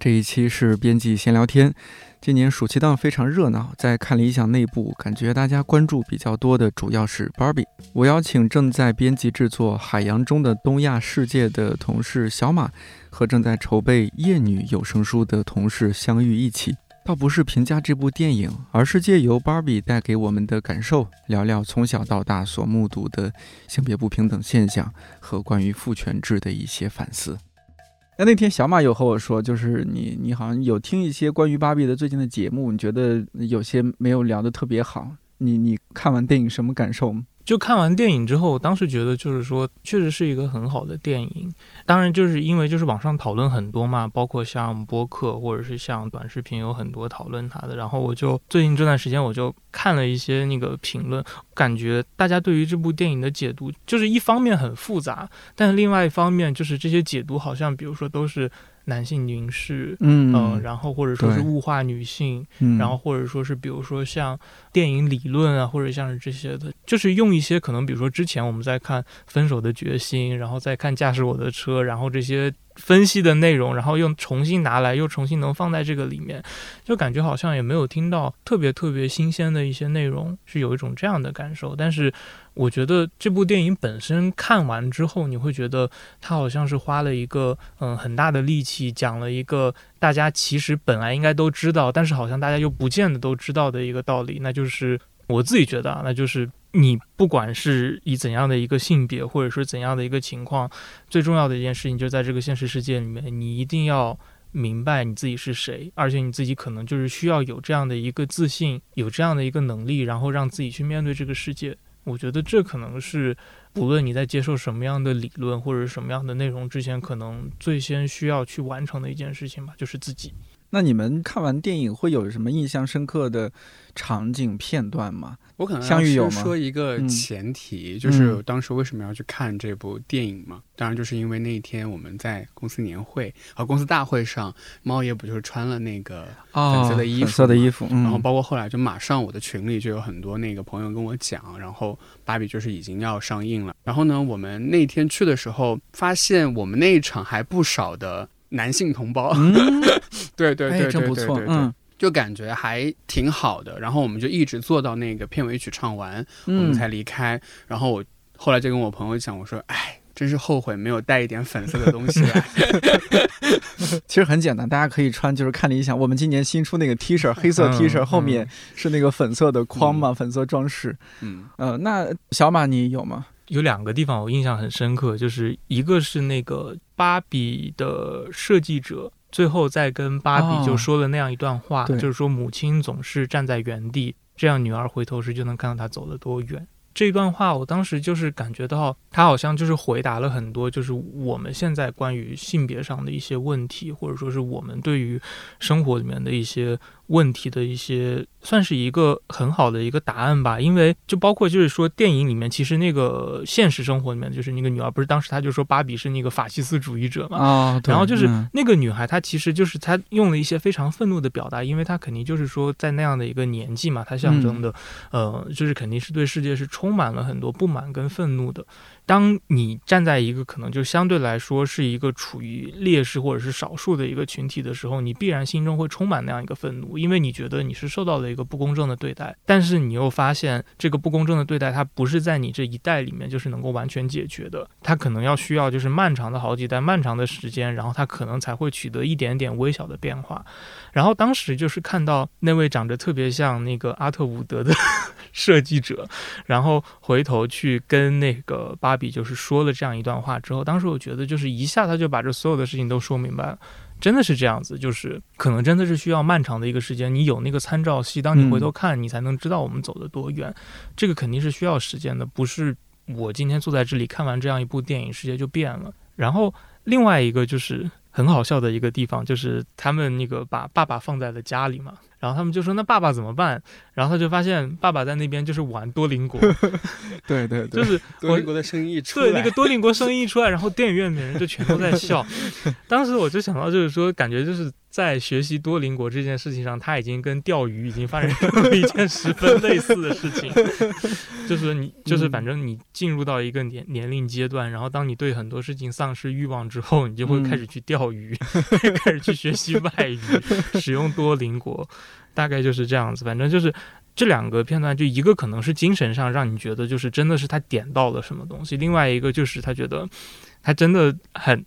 这一期是编辑闲聊天。今年暑期档非常热闹，在看理想内部，感觉大家关注比较多的主要是 Barbie。我邀请正在编辑制作《海洋中的东亚世界》的同事小马，和正在筹备《夜女》有声书的同事相遇一起，倒不是评价这部电影，而是借由 Barbie 带给我们的感受，聊聊从小到大所目睹的性别不平等现象和关于父权制的一些反思。那那天小马有和我说，就是你你好像有听一些关于芭比的最近的节目，你觉得有些没有聊得特别好，你你看完电影什么感受？就看完电影之后，当时觉得就是说，确实是一个很好的电影。当然，就是因为就是网上讨论很多嘛，包括像播客或者是像短视频有很多讨论它的。然后我就最近这段时间我就看了一些那个评论，感觉大家对于这部电影的解读，就是一方面很复杂，但另外一方面就是这些解读好像，比如说都是。男性凝视，嗯，然后或者说是物化女性，然后或者说是比如说像电影理论啊，或者像是这些的，就是用一些可能比如说之前我们在看《分手的决心》，然后再看《驾驶我的车》，然后这些。分析的内容，然后又重新拿来，又重新能放在这个里面，就感觉好像也没有听到特别特别新鲜的一些内容，是有一种这样的感受。但是，我觉得这部电影本身看完之后，你会觉得它好像是花了一个嗯很大的力气，讲了一个大家其实本来应该都知道，但是好像大家又不见得都知道的一个道理，那就是我自己觉得啊，那就是。你不管是以怎样的一个性别，或者说怎样的一个情况，最重要的一件事情，就在这个现实世界里面，你一定要明白你自己是谁，而且你自己可能就是需要有这样的一个自信，有这样的一个能力，然后让自己去面对这个世界。我觉得这可能是，不论你在接受什么样的理论或者什么样的内容之前，可能最先需要去完成的一件事情吧，就是自己。那你们看完电影会有什么印象深刻的场景片段吗？我可能先说一个前提，就是当时为什么要去看这部电影嘛？当然就是因为那一天我们在公司年会和公司大会上，猫爷不就是穿了那个粉色的衣服，粉色的衣服，然后包括后来就马上我的群里就有很多那个朋友跟我讲，然后芭比就是已经要上映了。然后呢，我们那天去的时候，发现我们那一场还不少的。男性同胞，对对对对对对，嗯，就感觉还挺好的。然后我们就一直做到那个片尾曲唱完，我们才离开。然后我后来就跟我朋友讲，我说：“哎，真是后悔没有带一点粉色的东西来。” 其实很简单，大家可以穿，就是看理想。我们今年新出那个 T 恤，黑色 T 恤后面是那个粉色的框嘛，粉色装饰。嗯，呃，那小马你有吗？有两个地方我印象很深刻，就是一个是那个芭比的设计者，最后再跟芭比就说了那样一段话，就是说母亲总是站在原地，这样女儿回头时就能看到她走了多远。这段话我当时就是感觉到，他好像就是回答了很多，就是我们现在关于性别上的一些问题，或者说是我们对于生活里面的一些。问题的一些算是一个很好的一个答案吧，因为就包括就是说电影里面，其实那个现实生活里面，就是那个女儿不是当时她就说芭比是那个法西斯主义者嘛，啊，然后就是那个女孩她其实就是她用了一些非常愤怒的表达，因为她肯定就是说在那样的一个年纪嘛，她象征的呃就是肯定是对世界是充满了很多不满跟愤怒的。当你站在一个可能就相对来说是一个处于劣势或者是少数的一个群体的时候，你必然心中会充满那样一个愤怒，因为你觉得你是受到了一个不公正的对待。但是你又发现这个不公正的对待，它不是在你这一代里面就是能够完全解决的，它可能要需要就是漫长的好几代、漫长的时间，然后它可能才会取得一点点微小的变化。然后当时就是看到那位长得特别像那个阿特伍德的 设计者，然后回头去跟那个芭。比就是说了这样一段话之后，当时我觉得就是一下他就把这所有的事情都说明白了，真的是这样子，就是可能真的是需要漫长的一个时间，你有那个参照系，当你回头看，你才能知道我们走的多远，这个肯定是需要时间的，不是我今天坐在这里看完这样一部电影，世界就变了。然后另外一个就是很好笑的一个地方，就是他们那个把爸爸放在了家里嘛。然后他们就说那爸爸怎么办？然后他就发现爸爸在那边就是玩多邻国，对对对，就是多邻国的声音出对那个多邻国声音一出来，然后电影院里面人就全都在笑。当时我就想到，就是说感觉就是在学习多邻国这件事情上，他已经跟钓鱼已经发展成了一件十分类似的事情。就是你就是反正你进入到一个年年龄阶段，然后当你对很多事情丧失欲望之后，你就会开始去钓鱼，开始去学习外语，使用多邻国。大概就是这样子，反正就是这两个片段，就一个可能是精神上让你觉得就是真的是他点到了什么东西，另外一个就是他觉得他真的很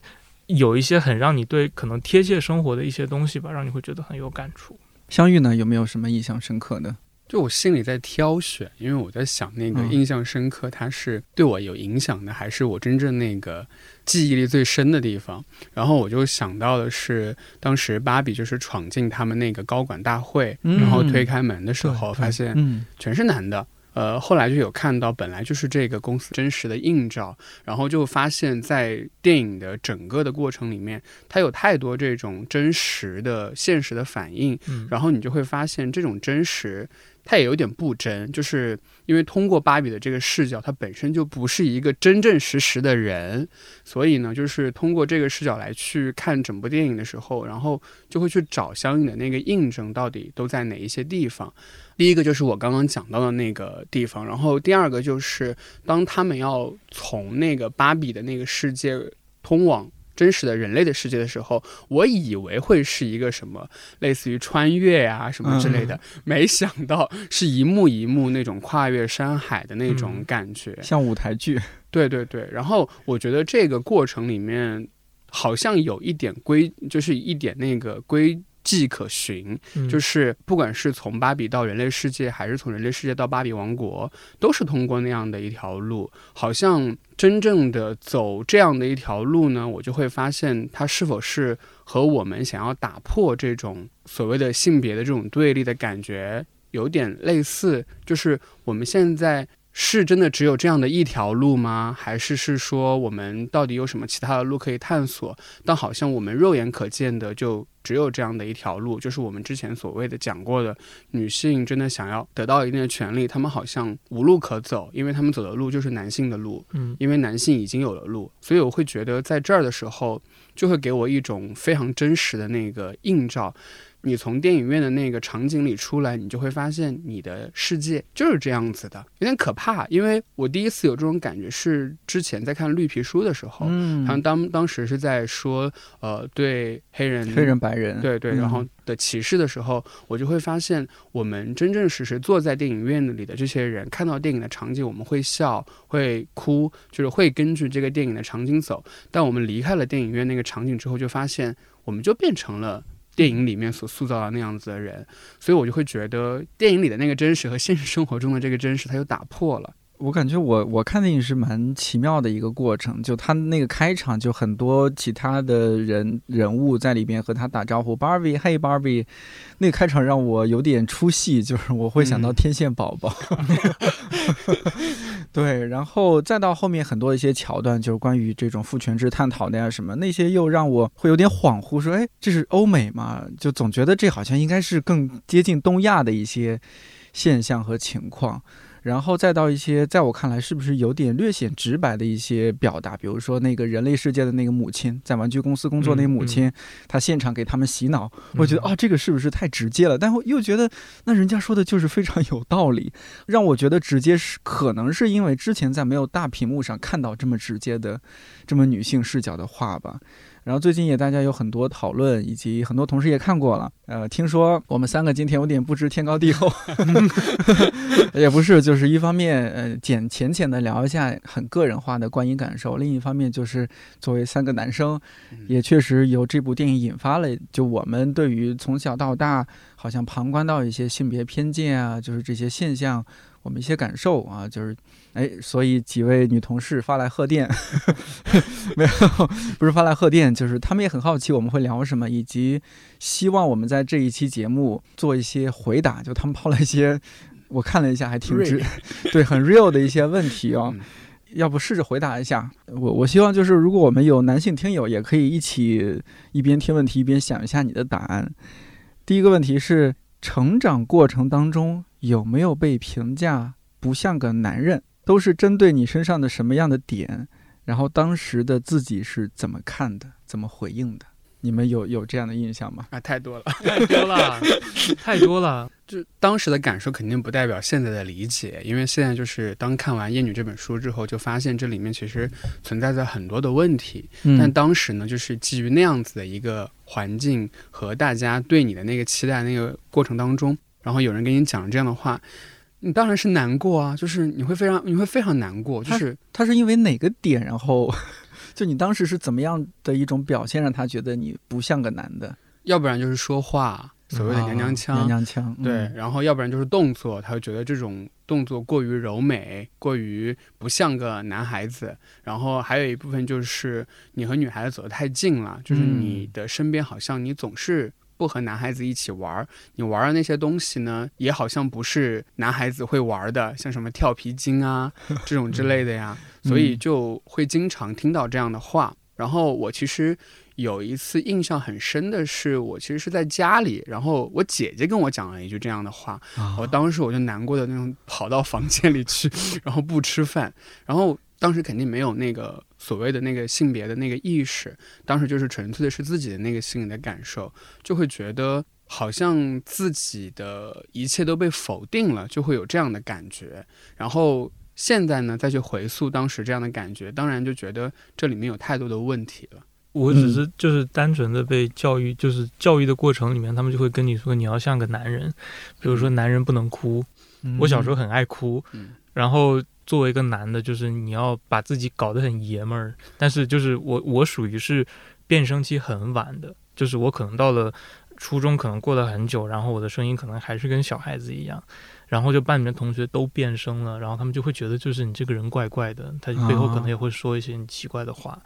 有一些很让你对可能贴切生活的一些东西吧，让你会觉得很有感触。相遇呢，有没有什么印象深刻的？就我心里在挑选，因为我在想那个印象深刻，它是对我有影响的，还是我真正那个记忆力最深的地方？然后我就想到的是，当时芭比就是闯进他们那个高管大会，然后推开门的时候，发现全是男的。呃，后来就有看到，本来就是这个公司真实的映照，然后就发现，在电影的整个的过程里面，它有太多这种真实的、现实的反应，然后你就会发现，这种真实它也有点不真，就是因为通过芭比的这个视角，它本身就不是一个真正实实的人，所以呢，就是通过这个视角来去看整部电影的时候，然后就会去找相应的那个印证，到底都在哪一些地方。第一个就是我刚刚讲到的那个地方，然后第二个就是当他们要从那个芭比的那个世界通往真实的人类的世界的时候，我以为会是一个什么类似于穿越呀什么之类的，没想到是一幕一幕那种跨越山海的那种感觉，像舞台剧。对对对，然后我觉得这个过程里面好像有一点规，就是一点那个规。迹可循，就是不管是从芭比到人类世界，还是从人类世界到芭比王国，都是通过那样的一条路。好像真正的走这样的一条路呢，我就会发现它是否是和我们想要打破这种所谓的性别的这种对立的感觉有点类似。就是我们现在。是真的只有这样的一条路吗？还是是说我们到底有什么其他的路可以探索？但好像我们肉眼可见的就只有这样的一条路，就是我们之前所谓的讲过的，女性真的想要得到一定的权利，她们好像无路可走，因为她们走的路就是男性的路。嗯，因为男性已经有了路，所以我会觉得在这儿的时候，就会给我一种非常真实的那个映照。你从电影院的那个场景里出来，你就会发现你的世界就是这样子的，有点可怕。因为我第一次有这种感觉是之前在看《绿皮书》的时候，嗯，好像当当时是在说，呃，对黑人、黑人、白人，对对，然后的歧视的时候，我就会发现，我们真正实实坐在电影院里的这些人，看到电影的场景，我们会笑、会哭，就是会根据这个电影的场景走。但我们离开了电影院那个场景之后，就发现，我们就变成了。电影里面所塑造的那样子的人，所以我就会觉得电影里的那个真实和现实生活中的这个真实，它就打破了。我感觉我我看电影是蛮奇妙的一个过程，就他那个开场就很多其他的人人物在里边和他打招呼，Barbie，嘿 Barbie，那个开场让我有点出戏，就是我会想到天线宝宝。对，然后再到后面很多一些桥段，就是关于这种父权制探讨的呀什么，那些又让我会有点恍惚，说，哎，这是欧美嘛？就总觉得这好像应该是更接近东亚的一些现象和情况。然后再到一些在我看来是不是有点略显直白的一些表达，比如说那个人类世界的那个母亲在玩具公司工作那个母亲，她现场给他们洗脑，我觉得啊这个是不是太直接了？但又觉得那人家说的就是非常有道理，让我觉得直接是可能是因为之前在没有大屏幕上看到这么直接的这么女性视角的话吧。然后最近也大家有很多讨论，以及很多同事也看过了。呃，听说我们三个今天有点不知天高地厚，也不是，就是一方面呃简浅浅的聊一下很个人化的观影感受，另一方面就是作为三个男生，也确实由这部电影引发了就我们对于从小到大好像旁观到一些性别偏见啊，就是这些现象。我们一些感受啊，就是，哎，所以几位女同事发来贺电，没有，不是发来贺电，就是他们也很好奇我们会聊什么，以及希望我们在这一期节目做一些回答。就他们抛了一些，我看了一下，还挺直，对，很 real 的一些问题哦。要不试着回答一下？我我希望就是，如果我们有男性听友，也可以一起一边听问题一边想一下你的答案。第一个问题是。成长过程当中有没有被评价不像个男人？都是针对你身上的什么样的点？然后当时的自己是怎么看的？怎么回应的？你们有有这样的印象吗？啊，太多了，太多了，太多了。就当时的感受肯定不代表现在的理解，因为现在就是当看完《厌女》这本书之后，就发现这里面其实存在着很多的问题。但当时呢，就是基于那样子的一个环境和大家对你的那个期待那个过程当中，然后有人给你讲这样的话，你当然是难过啊，就是你会非常你会非常难过。就是他是因为哪个点，然后就你当时是怎么样的一种表现，让他觉得你不像个男的？要不然就是说话。所谓的娘娘腔，娘娘腔，对，然后要不然就是动作，他会觉得这种动作过于柔美，过于不像个男孩子。然后还有一部分就是你和女孩子走得太近了，就是你的身边好像你总是不和男孩子一起玩，你玩的那些东西呢，也好像不是男孩子会玩的，像什么跳皮筋啊 这种之类的呀，所以就会经常听到这样的话。然后我其实。有一次印象很深的是，我其实是在家里，然后我姐姐跟我讲了一句这样的话，我当时我就难过的那种跑到房间里去，然后不吃饭，然后当时肯定没有那个所谓的那个性别的那个意识，当时就是纯粹的是自己的那个心里的感受，就会觉得好像自己的一切都被否定了，就会有这样的感觉，然后现在呢再去回溯当时这样的感觉，当然就觉得这里面有太多的问题了。我只是就是单纯的被教育，就是教育的过程里面，他们就会跟你说你要像个男人，比如说男人不能哭。我小时候很爱哭，然后作为一个男的，就是你要把自己搞得很爷们儿。但是就是我我属于是变声期很晚的，就是我可能到了初中，可能过了很久，然后我的声音可能还是跟小孩子一样，然后就班里面同学都变声了，然后他们就会觉得就是你这个人怪怪的，他背后可能也会说一些很奇怪的话。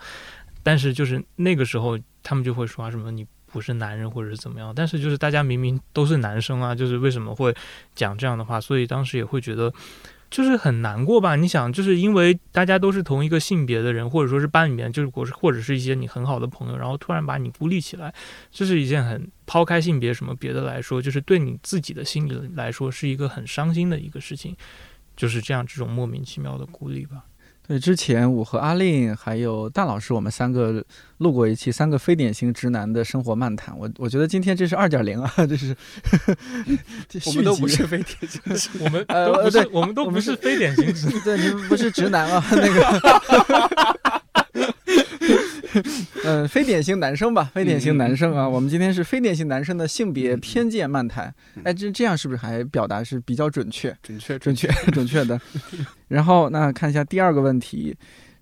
但是就是那个时候，他们就会说什么你不是男人或者是怎么样。但是就是大家明明都是男生啊，就是为什么会讲这样的话？所以当时也会觉得就是很难过吧。你想，就是因为大家都是同一个性别的人，或者说是班里面就是或是或者是一些你很好的朋友，然后突然把你孤立起来，这是一件很抛开性别什么别的来说，就是对你自己的心理来说是一个很伤心的一个事情。就是这样这种莫名其妙的孤立吧。对，之前我和阿令还有大老师，我们三个录过一期《三个非典型直男的生活漫谈》。我我觉得今天这是二点零啊，这是我们都不是非典型，我们呃对，我们都不是非典型直男，对，你们不是直男啊，那个。嗯，非典型男生吧，非典型男生啊。我们今天是非典型男生的性别偏见漫谈。哎，这这样是不是还表达是比较准确？准确，准确，准确 的。然后那看一下第二个问题，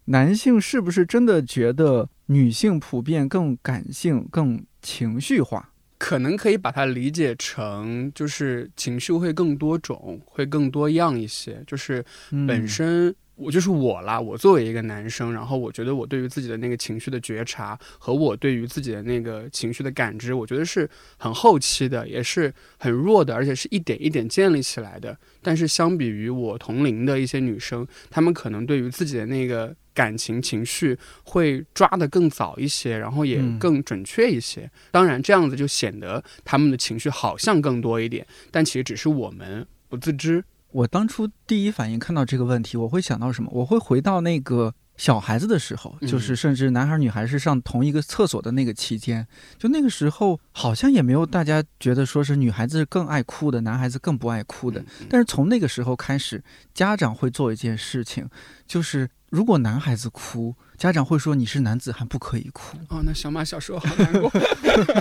男性是不是真的觉得女性普遍更感性、更情绪化？可能可以把它理解成，就是情绪会更多种，会更多样一些，就是本身。我就是我啦，我作为一个男生，然后我觉得我对于自己的那个情绪的觉察和我对于自己的那个情绪的感知，我觉得是很后期的，也是很弱的，而且是一点一点建立起来的。但是相比于我同龄的一些女生，她们可能对于自己的那个感情情绪会抓得更早一些，然后也更准确一些。当然，这样子就显得她们的情绪好像更多一点，但其实只是我们不自知。我当初第一反应看到这个问题，我会想到什么？我会回到那个小孩子的时候，就是甚至男孩女孩是上同一个厕所的那个期间，就那个时候好像也没有大家觉得说是女孩子更爱哭的，男孩子更不爱哭的。但是从那个时候开始，家长会做一件事情，就是如果男孩子哭。家长会说你是男子汉不可以哭哦，那小马小时候好难过。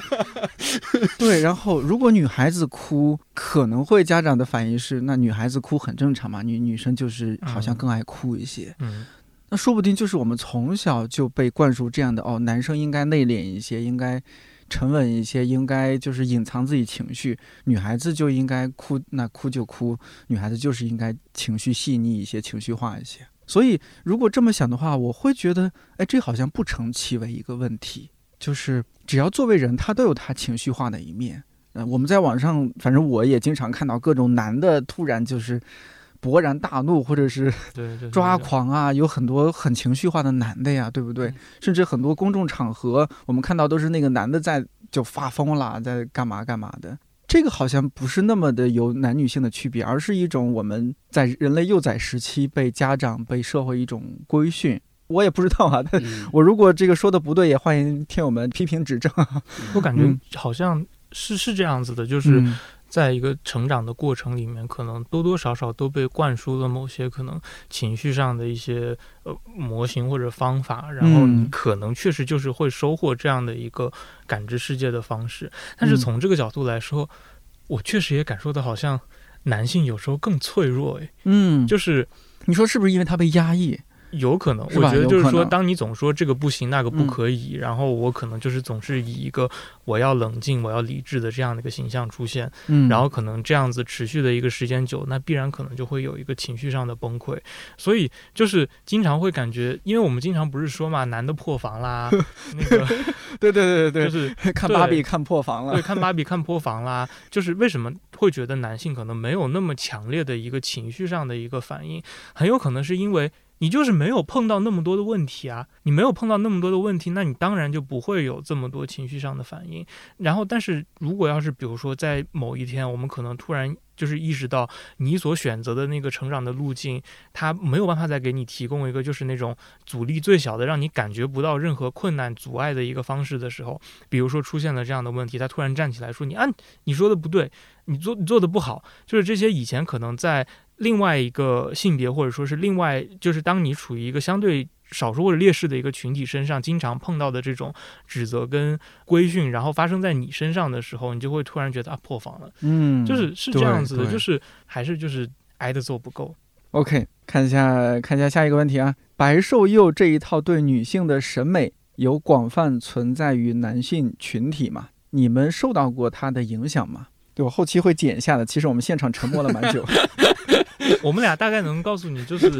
对，然后如果女孩子哭，可能会家长的反应是，那女孩子哭很正常嘛，女女生就是好像更爱哭一些。嗯，那说不定就是我们从小就被灌输这样的哦，男生应该内敛一些，应该沉稳一些，应该就是隐藏自己情绪，女孩子就应该哭，那哭就哭，女孩子就是应该情绪细腻一些，情绪化一些。所以，如果这么想的话，我会觉得，哎，这好像不成其为一个问题。就是只要作为人，他都有他情绪化的一面。嗯，我们在网上，反正我也经常看到各种男的突然就是勃然大怒，或者是抓狂啊，有很多很情绪化的男的呀，对不对？甚至很多公众场合，我们看到都是那个男的在就发疯了，在干嘛干嘛的。这个好像不是那么的有男女性的区别，而是一种我们在人类幼崽时期被家长、被社会一种规训。我也不知道啊，我如果这个说的不对，也欢迎听友们批评指正。我感觉嗯好像是是这样子的，就是嗯在一个成长的过程里面，可能多多少少都被灌输了某些可能情绪上的一些呃模型或者方法，然后你嗯可能确实就是会收获这样的一个感知世界的方式。但是嗯从这个角度来说，我确实也感受到好像男性有时候更脆弱，诶，嗯，就是你说是不是因为他被压抑？有可能，我觉得就是说，当你总说这个不行，那个不嗯。可以，然后我可能就是总是以一个我要冷静、我要理智的这样的一个形象出现，嗯，然后可能这样子持续的一个时间久，那必然可能就会有一个情绪上的崩溃。所以就是经常会感觉，因为我们经常不是说嘛，男的破防啦，那个 对对对对就，是 看芭比看破防了。对，。看芭比看破防啦，就是为什么会觉得男性可能没有那么强烈的一个情绪上的一个反应，很有可能是因为你就是没有碰到那么多的问题啊，你没有碰到那么多的问题，那你当然就不会有这么多情绪上的反应。然后，但是如果要是比如说在某一天，我们可能突然就是意识到你所选择的那个成长的路径，它没有办法再给你提供一个就是那种阻力最小的，让你感觉不到任何困难阻碍的一个方式的时候，比如说出现了这样的问题，他突然站起来说：“你啊，你说的不对，你做你做的不好。”就是这些以前可能在另外一个性别，或者说是另外，就是当你处于一个相对少数或者劣势的一个群体身上，经常碰到的这种指责跟规训，然后发生在你身上的时候，你就会突然觉得啊破防了，嗯，就是是这样子的，就是还是就是挨的揍不够。OK，看一下看一下下一个问题啊，白瘦幼这一套对女性的审美有广泛存在于男性群体吗？你们受到过它的影响吗？对我后期会剪一下的。其实我们现场沉默了蛮久。我们俩大概能告诉你，就是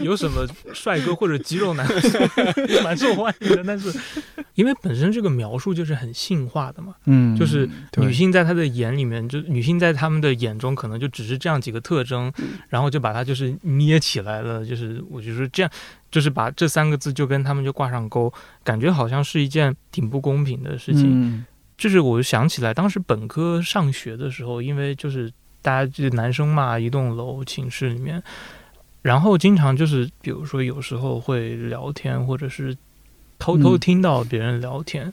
有什么帅哥或者肌肉男 蛮受欢迎的，但是因为本身这个描述就是很性化的嘛，嗯，就是女性在他的眼里面，就女性在他们的眼中可能就只是这样几个特征，然后就把它就是捏起来了，就是我就说这样，就是把这三个字就跟他们就挂上钩，感觉好像是一件挺不公平的事情。嗯就是我就想起来，当时本科上学的时候，因为就是大家就男生嘛，一栋楼寝室里面，然后经常就是比如说有时候会聊天，或者是偷偷嗯听到别人聊天，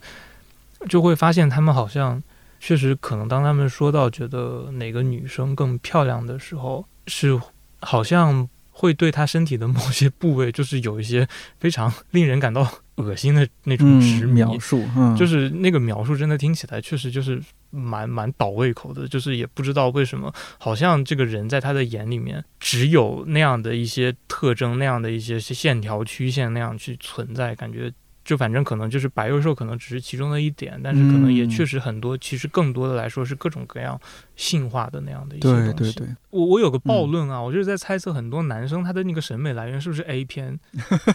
就会发现他们好像确实可能当他们说到觉得哪个女生更漂亮的时候，是好像会对她身体的某些部位，就是有一些非常 令人感到恶心的那种执嗯，描述，嗯，就是那个描述真的听起来确实就是蛮蛮倒胃口的，就是也不知道为什么，好像这个人在他的眼里面只有那样的一些特征，那样的一些线条曲线那样去存在，感觉。就反正可能就是白幼瘦，可能只是其中的一点，但是可能也嗯确实很多，其实更多的来说是各种各样性化的那样的一些东西。对对，我我有个暴嗯论啊，我就是在猜测很多男生他的那个审美来源是不是 A 片，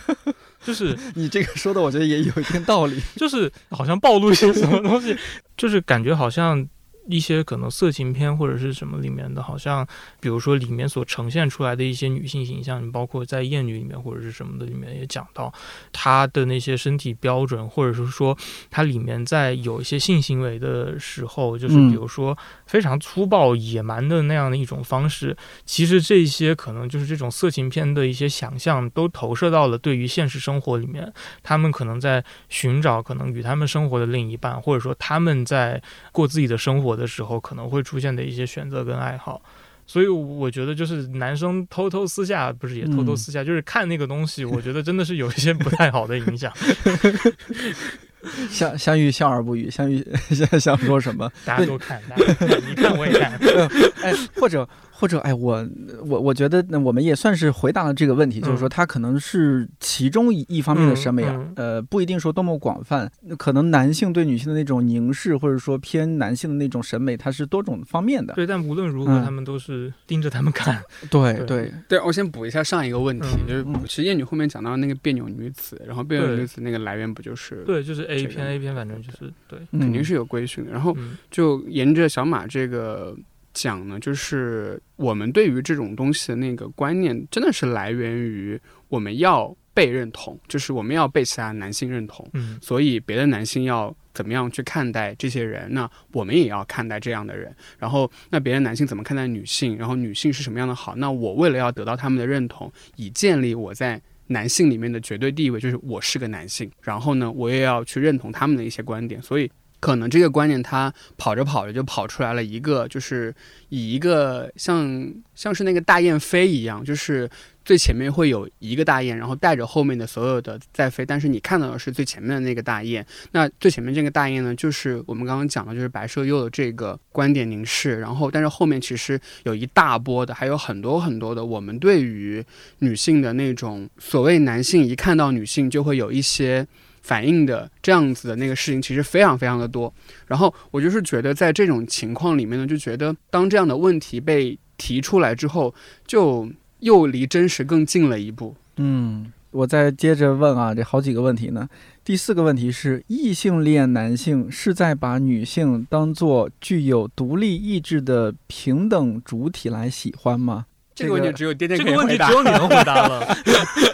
就是你这个说的，我觉得也有一定道理。就是好像暴露一些什么东西，就是感觉好像一些可能色情片或者是什么里面的，好像比如说里面所呈现出来的一些女性形象，你包括在《艳女》里面或者是什么的里面也讲到她的那些身体标准，或者是说它里面在有一些性行为的时候，就是嗯。比如说非常粗暴野蛮的那样的一种方式，其实这些可能就是这种色情片的一些想象，都投射到了对于现实生活里面，他们可能在寻找可能与他们生活的另一半，或者说他们在过自己的生活的时候可能会出现的一些选择跟爱好。所以我觉得就是男生偷偷私下不是也偷偷嗯私下，就是看那个东西，我觉得真的是有一些不太好的影响。相相遇笑而不语，相遇 想想说什么？大家都看，大家都看，你看我也看。哎，或者或者哎，我我我觉得那我们也算是回答了这个问题，就是说嗯它可能是其中一一方面的审美啊，嗯呃，不一定说多么广泛，可能男性对女性的那种凝视，或者说偏男性的那种审美，它是多种方面的。对，但无论如何，嗯他们都是盯着他们看。对对对，我先补一下上一个问题，嗯就是嗯其实燕女后面讲到那个别扭女子，然后别扭女子那个来源不就是对，就是 A 这个片，A 片，反正就是对。嗯肯定是有规训的。然后嗯就沿着小马这个讲呢，就是我们对于这种东西的那个观念，真的是来源于我们要被认同，就是我们要被其他男性认同，嗯所以别的男性要怎么样去看待这些人，那我们也要看待这样的人。然后，那别的男性怎么看待女性？然后女性是什么样的好？那我为了要得到他们的认同，以建立我在男性里面的绝对地位，就是我是个男性。然后呢，我也要去认同他们的一些观点。所以，可能这个观念它跑着跑着就跑出来了一个，就是以一个像像是那个大雁飞一样，就是最前面会有一个大雁，然后带着后面的所有的在飞，但是你看到的是最前面的那个大雁。那最前面这个大雁呢，就是我们刚刚讲的，就是白蛇柚的这个观点凝视，然后但是后面其实有一大波的，还有很多很多的，我们对于女性的那种所谓男性一看到女性就会有一些。反应的这样子的那个事情其实非常非常的多，然后我就是觉得在这种情况里面呢，就觉得当这样的问题被提出来之后，就又离真实更近了一步。嗯，我再接着问啊，这好几个问题呢。第四个问题是，异性恋男性是在把女性当做具有独立意志的平等主体来喜欢吗？这个问题只有爹爹这个问题可以回答只有你能回答了。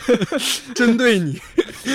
针对你。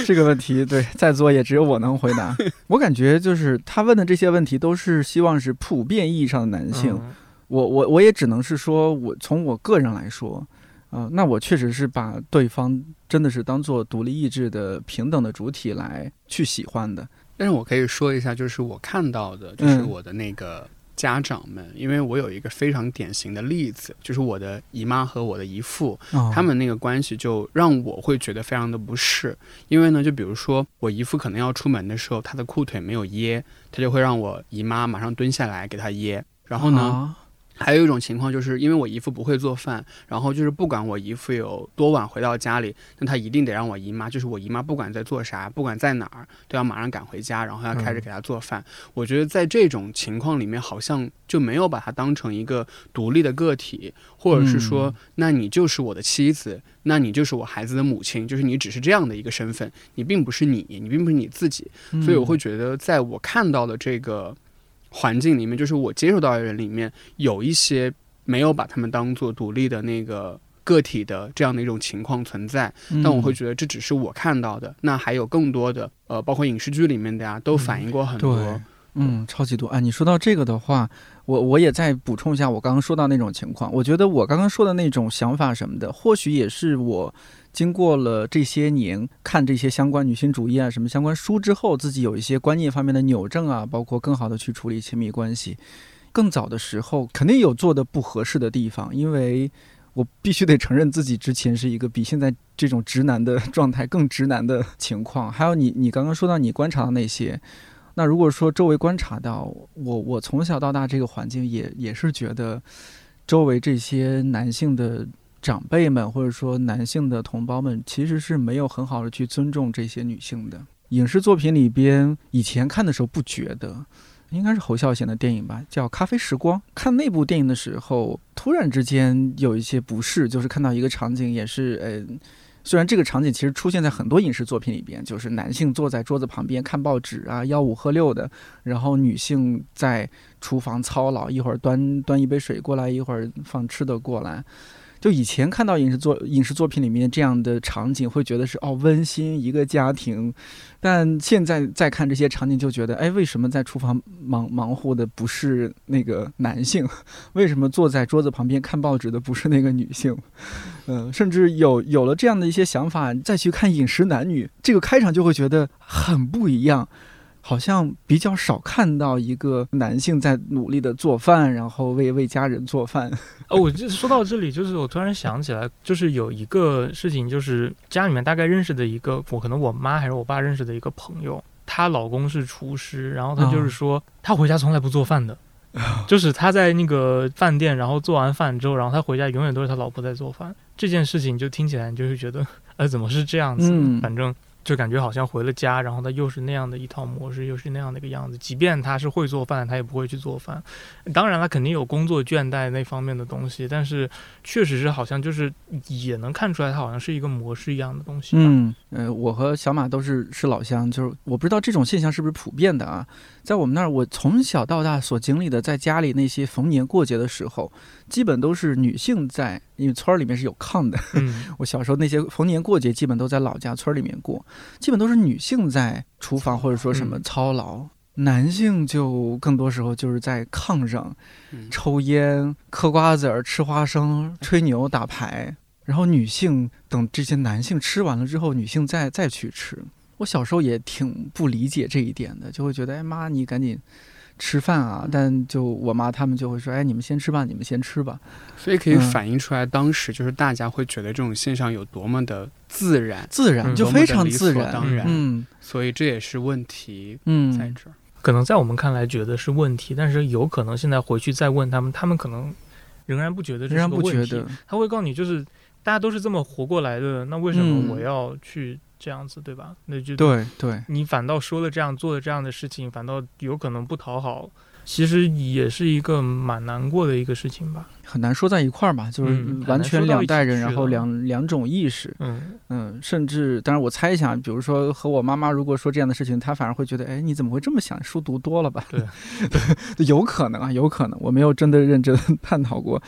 这个问题对在座也只有我能回答。我感觉就是他问的这些问题都是希望是普遍意义上的男性。嗯我我我也只能是说，我从我个人来说，啊、那我确实是把对方真的是当做独立意志的平等的主体来去喜欢的。但是我可以说一下，就是我看到的，就是嗯我的那个家长们，因为我有一个非常典型的例子，就是我的姨妈和我的姨父，哦。他们那个关系就让我会觉得非常的不适，因为呢，就比如说我姨父可能要出门的时候，他的裤腿没有掖，他就会让我姨妈马上蹲下来给他掖，然后呢，啊还有一种情况就是因为我姨父不会做饭，然后就是不管我姨父有多晚回到家里，那他一定得让我姨妈，就是我姨妈不管在做啥，不管在哪儿，都要马上赶回家，然后要开始给他做饭。我觉得在这种情况里面，好像就没有把他当成一个独立的个体，或者是说，嗯那你就是我的妻子，那你就是我孩子的母亲，就是你只是这样的一个身份，你并不是你，你并不是你自己。所以我会觉得，在我看到的这个环境里面，就是我接触到的人里面，有一些没有把他们当做独立的那个个体的这样的一种情况存在。嗯，但我会觉得这只是我看到的，那还有更多的，呃，包括影视剧里面的呀，都反映过很多。对，嗯，超级多。哎，你说到这个的话，我我也再补充一下我刚刚说到那种情况。我觉得我刚刚说的那种想法什么的，或许也是我经过了这些年看这些相关女性主义啊什么相关书之后，自己有一些观念方面的扭正啊，包括更好的去处理亲密关系。更早的时候，肯定有做的不合适的地方，因为我必须得承认自己之前是一个比现在这种直男的状态更直男的情况。还有你，你刚刚说到你观察到那些，那如果说周围观察到我，我从小到大这个环境也也是觉得，周围这些男性的长辈们或者说男性的同胞们，其实是没有很好的去尊重这些女性的。影视作品里边，以前看的时候不觉得，应该是侯孝贤的电影吧，叫《咖啡时光》。看那部电影的时候，突然之间有一些不适，就是看到一个场景，也是呃。虽然这个场景其实出现在很多影视作品里边，就是男性坐在桌子旁边看报纸啊，吆五喝六的，然后女性在厨房操劳，一会儿端端一杯水过来，一会儿放吃的过来。就以前看到影视作影视作品里面这样的场景，会觉得是哦温馨一个家庭，但现在再看这些场景，就觉得哎，为什么在厨房忙忙活的不是那个男性？为什么坐在桌子旁边看报纸的不是那个女性？嗯，甚至有有了这样的一些想法，再去看《饮食男女》这个开场，就会觉得很不一样。好像比较少看到一个男性在努力的做饭，然后为为家人做饭。哦，我就说到这里，就是我突然想起来，就是有一个事情，就是家里面大概认识的一个，我可能我妈还是我爸认识的一个朋友，她老公是厨师，然后她就是说，她回家从来不做饭的，就是她在那个饭店，然后做完饭之后，然后她回家永远都是他老婆在做饭。这件事情就听起来你就会觉得，呃，怎么是这样子？嗯反正就感觉好像回了家，然后他又是那样的一套模式，又是那样的一个样子。即便他是会做饭，他也不会去做饭。当然，他肯定有工作倦怠那方面的东西，但是确实是好像就是也能看出来，他好像是一个模式一样的东西。嗯，呃，我和小马都是是老乡，就是我不知道这种现象是不是普遍的啊。在我们那儿，我从小到大所经历的，在家里那些逢年过节的时候，基本都是女性在，因为村儿里面是有炕的。嗯，我小时候那些逢年过节，基本都在老家村儿里面过，基本都是女性在厨房或者说什么嗯操劳，男性就更多时候就是在炕上嗯抽烟、嗑瓜子儿、吃花生、吹牛、打牌，然后女性等这些男性吃完了之后，女性再再去吃。我小时候也挺不理解这一点的，就会觉得，哎妈，你赶紧吃饭啊！但就我妈他们就会说，哎，你们先吃吧，你们先吃吧。所以可以嗯反映出来，当时就是大家会觉得这种现象有多么的自然，自然嗯就非常自当然嗯所以这也是问题嗯在嗯，这儿。可能在我们看来觉得是问题，但是有可能现在回去再问他们，他们可能仍然不觉得这仍然是个问题。不觉得，他会告诉你，就是大家都是这么活过来的，那为什么嗯我要去这样子，对吧？那就对对，你反倒说了这样做了这样的事情，反倒有可能不讨好，其实也是一个蛮难过的一个事情吧。很难说在一块儿嘛，就是完全两代人，去然后两两种意识，嗯，嗯，甚至当然我猜想，比如说和我妈妈如果说这样的事情，她反而会觉得，哎，你怎么会这么想？书读多了吧？对 有可能啊，有可能，我没有真的认真探讨过。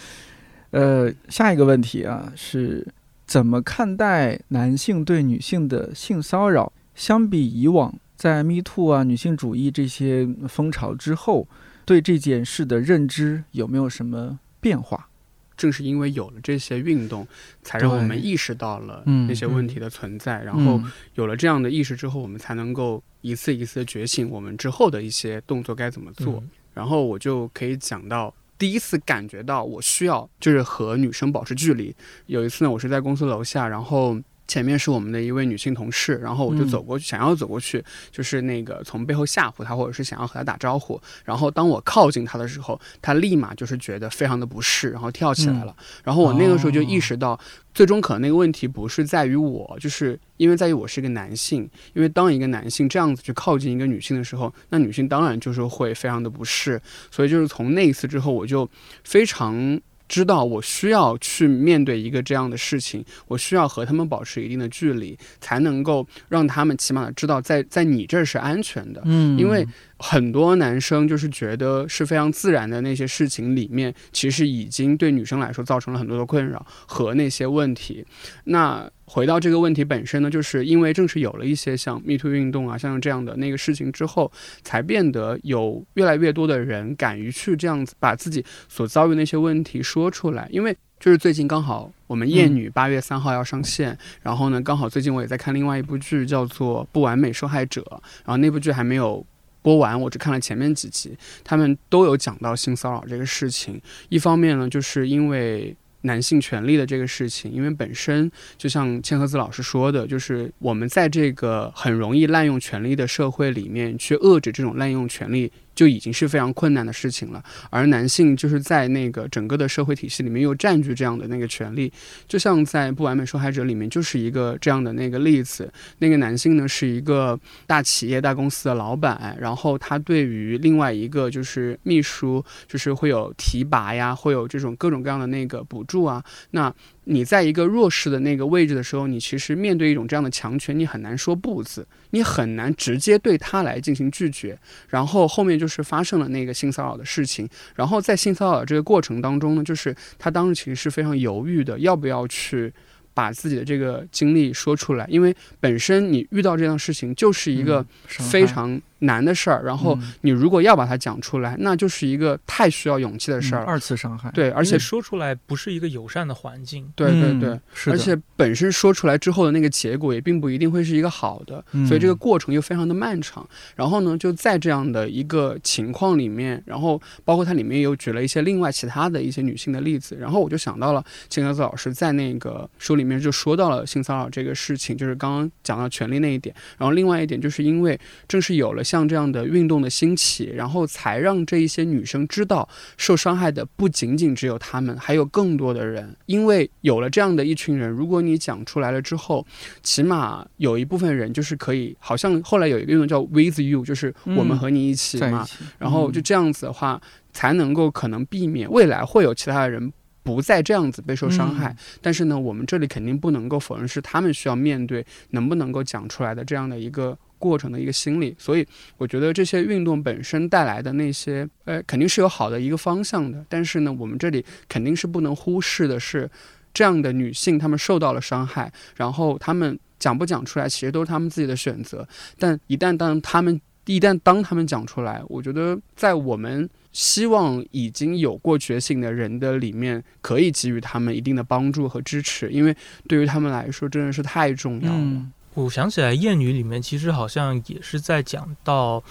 呃，下一个问题啊是怎么看待男性对女性的性骚扰？相比以往，在 Me Too 啊、女性主义这些风潮之后，对这件事的认知有没有什么变化？正是因为有了这些运动，才让我们意识到了嗯那些问题的存在。然后嗯有了这样的意识之后，我们才能够一次一次的觉醒，我们之后的一些动作该怎么做。嗯然后我就可以讲到第一次感觉到我需要就是和女生保持距离。有一次呢，我是在公司楼下，然后。前面是我们的一位女性同事，然后我就嗯走过去，想要走过去，就是那个从背后吓唬她，或者是想要和她打招呼。然后当我靠近她的时候，她立马就是觉得非常的不适，然后跳起来了。然后我那个时候就意识到，最终可能那个问题不是在于我，就是因为在于我是一个男性。因为当一个男性这样子去靠近一个女性的时候，那女性当然就是会非常的不适。所以就是从那一次之后，我就非常。知道我需要去面对一个这样的事情，我需要和他们保持一定的距离，才能够让他们起码知道在在你这儿是安全的。嗯，因为很多男生就是觉得是非常自然的那些事情里面，其实已经对女生来说造成了很多的困扰和那些问题。那回到这个问题本身呢，就是因为正是有了一些像 Me Too 运动啊，像这样的那个事情之后，才变得有越来越多的人敢于去这样子把自己所遭遇那些问题说出来，因为。就是最近刚好我们《厌女》八月三号要上线，然后呢，刚好最近我也在看另外一部剧，叫做《不完美受害者》，然后那部剧还没有播完，我只看了前面几集，他们都有讲到性骚扰这个事情。一方面呢，就是因为男性权利的这个事情，因为本身就像千鹤子老师说的，就是我们在这个很容易滥用权力的社会里面，去遏制这种滥用权力。就已经是非常困难的事情了，而男性就是在那个整个的社会体系里面又占据这样的那个权利，就像在《不完美受害者》里面就是一个这样的那个例子。那个男性呢是一个大企业大公司的老板，然后他对于另外一个就是秘书，就是会有提拔呀，会有这种各种各样的那个补助啊。那你在一个弱势的那个位置的时候，你其实面对一种这样的强权，你很难说不字，你很难直接对他来进行拒绝。然后后面就是发生了那个性骚扰的事情，然后在性骚扰这个过程当中呢，就是他当时其实是非常犹豫的，要不要去把自己的这个经历说出来，因为本身你遇到这样事情就是一个非常难的事儿，然后嗯你如果要把它讲出来，那就是一个太需要勇气的事儿二次伤害，对，而且说出来不是一个友善的环境。对对嗯对，是，而且本身说出来之后的那个结果也并不一定会是一个好的，所以这个嗯过程又非常的漫长。然后呢，就在这样的一个情况里面，然后包括它里面又举了一些另外其他的一些女性的例子，然后我就想到了钱格子老师在那个书里面就说到了性骚扰这个事情，就是刚刚讲到权利那一点。然后另外一点就是因为正是有了像这样的运动的兴起，然后才让这一些女生知道，受伤害的不仅仅只有她们，还有更多的人。因为有了这样的一群人，如果你讲出来了之后，起码有一部分人就是可以，好像后来有一个运动叫 With You，就是我们和你一起嘛。然后就这样子的话，才能够可能避免未来会有其他的人。不再这样子备受伤害，但是呢，我们这里肯定不能够否认是他们需要面对能不能够讲出来的这样的一个过程的一个心理。所以，我觉得这些运动本身带来的那些，呃，肯定是有好的一个方向的。但是呢，我们这里肯定是不能忽视的是，这样的女性她们受到了伤害，然后她们讲不讲出来，其实都是她们自己的选择。但一旦当她们一旦当她们讲出来，我觉得在我们。希望已经有过觉醒的人的里面，可以给予他们一定的帮助和支持，因为对于他们来说真的是太重要了。我想起来，《谚语》里面其实好像也是在讲到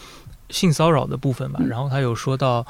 性骚扰的部分吧，然后他有说到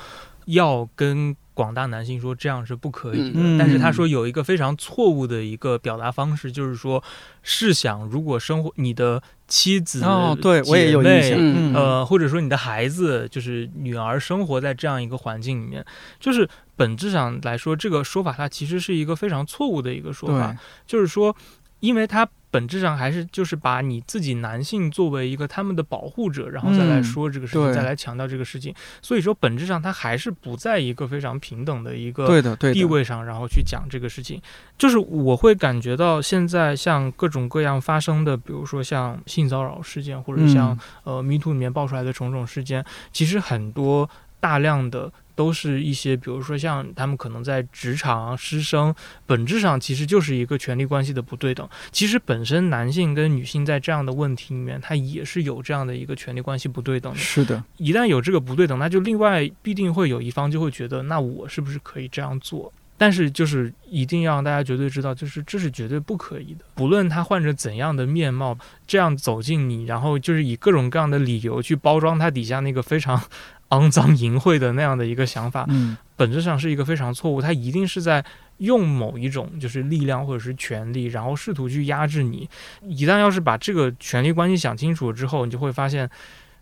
要跟。广大男性说这样是不可以的，但是他说有一个非常错误的一个表达方式，就是说，试想如果生活你的妻子、对我也有印象，呃，或者说你的孩子，就是女儿生活在这样一个环境里面，就是本质上来说，这个说法它其实是一个非常错误的一个说法，就是说，因为他。本质上还是就是把你自己男性作为一个他们的保护者，然后再来说这个事情，再来强调这个事情。所以说，本质上他还是不在一个非常平等的一个地位上，然后去讲这个事情。就是我会感觉到现在像各种各样发生的，比如说像性骚扰事件，或者像呃 Me Too 里面爆出来的种种事件，其实很多大量的。都是一些，比如说像他们可能在职场师生，本质上其实就是一个权力关系的不对等。其实本身男性跟女性在这样的问题里面，他也是有这样的一个权力关系不对等的。是的，一旦有这个不对等，那就另外必定会有一方就会觉得，那我是不是可以这样做？但是就是一定要让大家绝对知道，就是这是绝对不可以的。不论他换着怎样的面貌这样走进你，然后就是以各种各样的理由去包装他底下那个非常。肮脏淫秽的那样的一个想法，嗯，本质上是一个非常错误。他一定是在用某一种就是力量或者是权力，然后试图去压制你。一旦要是把这个权力关系想清楚之后，你就会发现，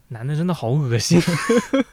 男的真的好恶心。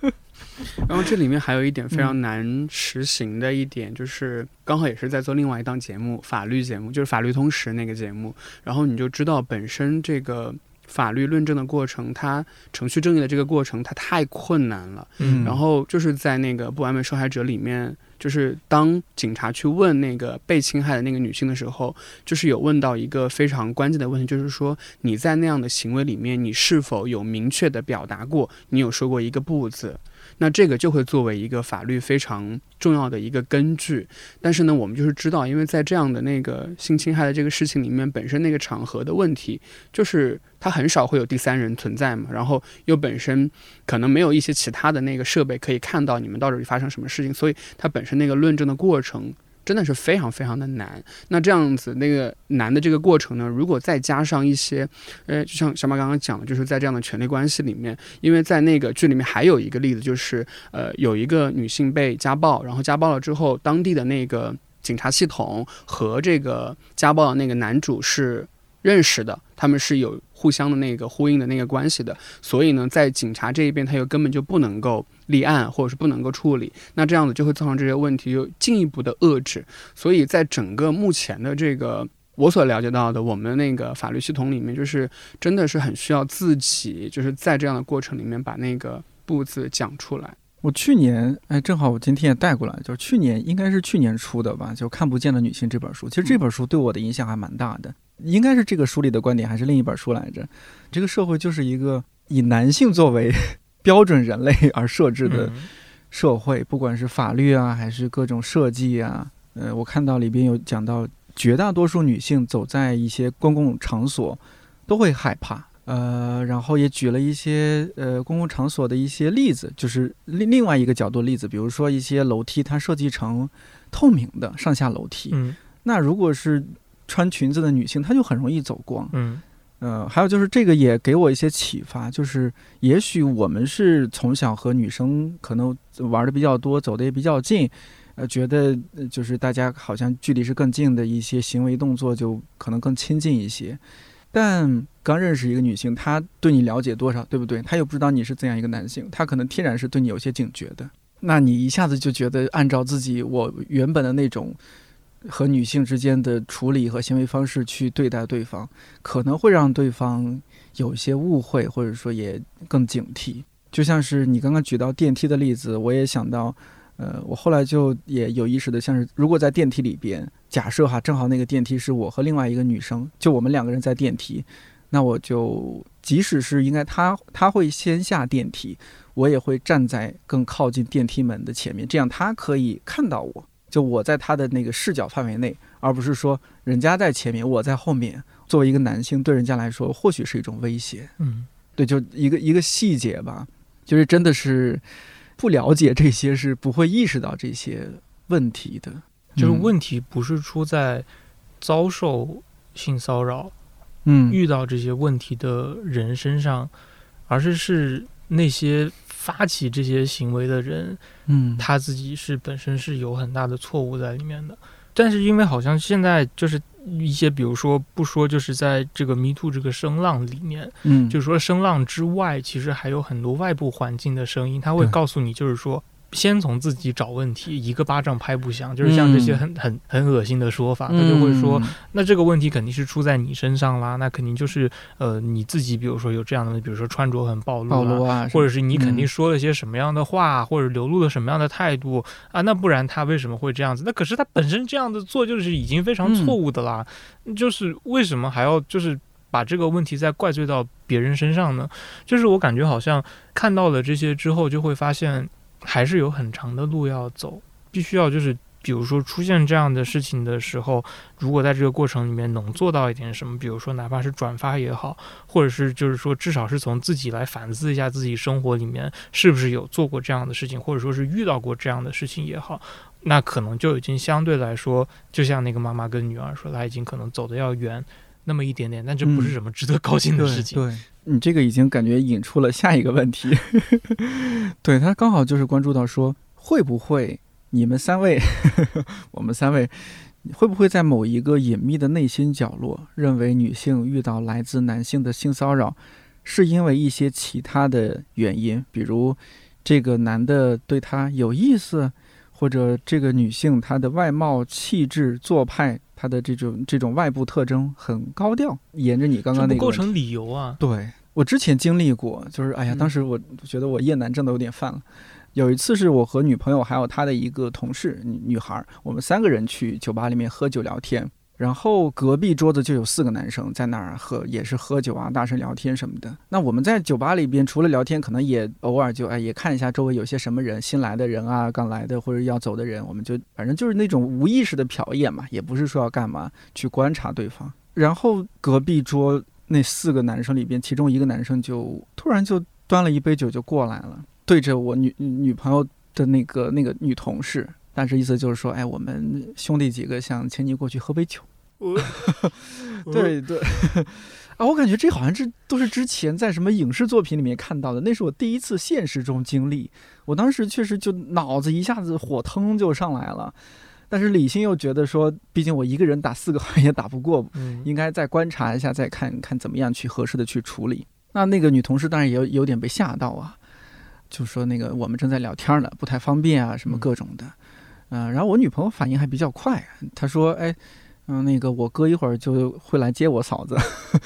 然后这里面还有一点非常难实行的一点，就是刚好也是在做另外一档节目，法律节目，就是法律通识那个节目。然后你就知道本身这个。法律论证的过程，它程序正义的这个过程，它太困难了。嗯，然后就是在那个不完美受害者里面，就是当警察去问那个被侵害的那个女性的时候，就是有问到一个非常关键的问题，就是说你在那样的行为里面，你是否有明确的表达过，你有说过一个不字？那这个就会作为一个法律非常重要的一个根据，但是呢，我们就是知道，因为在这样的那个性侵害的这个事情里面，本身那个场合的问题，就是它很少会有第三人存在嘛，然后又本身可能没有一些其他的那个设备可以看到你们到底发生什么事情，所以它本身那个论证的过程。真的是非常非常的难。那这样子那个难的这个过程呢，如果再加上一些，呃，就像小马刚刚讲的，就是在这样的权力关系里面，因为在那个剧里面还有一个例子，就是呃，有一个女性被家暴，然后家暴了之后，当地的那个警察系统和这个家暴的那个男主是。认识的，他们是有互相的那个呼应的那个关系的，所以呢，在警察这一边，他又根本就不能够立案，或者是不能够处理，那这样子就会造成这些问题，又进一步的遏制。所以在整个目前的这个我所了解到的，我们那个法律系统里面，就是真的是很需要自己，就是在这样的过程里面把那个步子讲出来。我去年，哎，正好我今天也带过来，就是去年应该是去年出的吧，就《看不见的女性》这本书。其实这本书对我的影响还蛮大的。应该是这个书里的观点，还是另一本书来着？这个社会就是一个以男性作为 标准人类而设置的社会，不管是法律啊，还是各种设计啊。呃，我看到里边有讲到，绝大多数女性走在一些公共场所都会害怕。呃，然后也举了一些呃公共场所的一些例子，就是另另外一个角度例子，比如说一些楼梯它设计成透明的上下楼梯，嗯，那如果是穿裙子的女性，她就很容易走光。嗯，呃，还有就是这个也给我一些启发，就是也许我们是从小和女生可能玩的比较多，走的也比较近，呃，觉得就是大家好像距离是更近的一些行为动作就可能更亲近一些。但刚认识一个女性，她对你了解多少，对不对？她又不知道你是怎样一个男性，她可能天然是对你有些警觉的。那你一下子就觉得按照自己我原本的那种和女性之间的处理和行为方式去对待对方，可能会让对方有些误会，或者说也更警惕。就像是你刚刚举到电梯的例子，我也想到，呃，我后来就也有意识的，像是如果在电梯里边，假设哈，正好那个电梯是我和另外一个女生，就我们两个人在电梯，那我就即使是应该她她会先下电梯。我也会站在更靠近电梯门的前面，这样她可以看到我，就我在他的那个视角范围内，而不是说人家在前面，我在后面。作为一个男性，对人家来说或许是一种威胁。嗯，对，就一个一个细节吧，就是真的是不了解这些，是不会意识到这些问题的。就是问题不是出在遭受性骚扰，嗯，遇到这些问题的人身上，而是是。那些发起这些行为的人，嗯，他自己是本身是有很大的错误在里面的。但是因为好像现在就是一些，比如说不说，就是在这个 Me Too 这个声浪里面，嗯，就是说声浪之外，其实还有很多外部环境的声音，他会告诉你，就是说。先从自己找问题，一个巴掌拍不响，就是像这些很很很恶心的说法，他就会说，那这个问题肯定是出在你身上啦，那肯定就是呃你自己，比如说有这样的，比如说穿着很暴露啊，或者是你肯定说了些什么样的话，或者流露了什么样的态度啊，那不然他为什么会这样子？那可是他本身这样的做就是已经非常错误的啦，就是为什么还要就是把这个问题再怪罪到别人身上呢？就是我感觉好像看到了这些之后，就会发现。还是有很长的路要走，必须要就是，比如说出现这样的事情的时候，如果在这个过程里面能做到一点什么，比如说哪怕是转发也好，或者是就是说至少是从自己来反思一下自己生活里面是不是有做过这样的事情，或者说是遇到过这样的事情也好，那可能就已经相对来说，就像那个妈妈跟女儿说，她已经可能走的要远那么一点点，但这不是什么值得高兴的事情。对。你这个已经感觉引出了下一个问题，对他刚好就是关注到说，会不会你们三位，我们三位，会不会在某一个隐秘的内心角落，认为女性遇到来自男性的性骚扰，是因为一些其他的原因，比如这个男的对她有意思，或者这个女性她的外貌、气质、做派。他的这种这种外部特征很高调，沿着你刚刚那个构成理由啊。对我之前经历过，就是哎呀，当时我觉得我厌男症都有点犯了。有一次是我和女朋友还有她的一个同事女女孩，我们三个人去酒吧里面喝酒聊天。然后隔壁桌子就有四个男生在那儿喝，也是喝酒啊，大声聊天什么的。那我们在酒吧里边除了聊天，可能也偶尔就哎也看一下周围有些什么人，新来的人啊，刚来的或者要走的人，我们就反正就是那种无意识的瞟一眼嘛，也不是说要干嘛去观察对方。然后隔壁桌那四个男生里边，其中一个男生就突然就端了一杯酒就过来了，对着我女女朋友的那个那个女同事，但是意思就是说，哎，我们兄弟几个想请你过去喝杯酒。对对 啊，我感觉这好像这都是之前在什么影视作品里面看到的，那是我第一次现实中经历。我当时确实就脑子一下子火腾就上来了，但是理性又觉得说，毕竟我一个人打四个也打不过，应该再观察一下，再看看怎么样去合适的去处理。那那个女同事当然也有有点被吓到啊，就说那个我们正在聊天呢，不太方便啊，什么各种的。嗯，然后我女朋友反应还比较快，她说：“哎。”嗯，那个我哥一会儿就会来接我嫂子，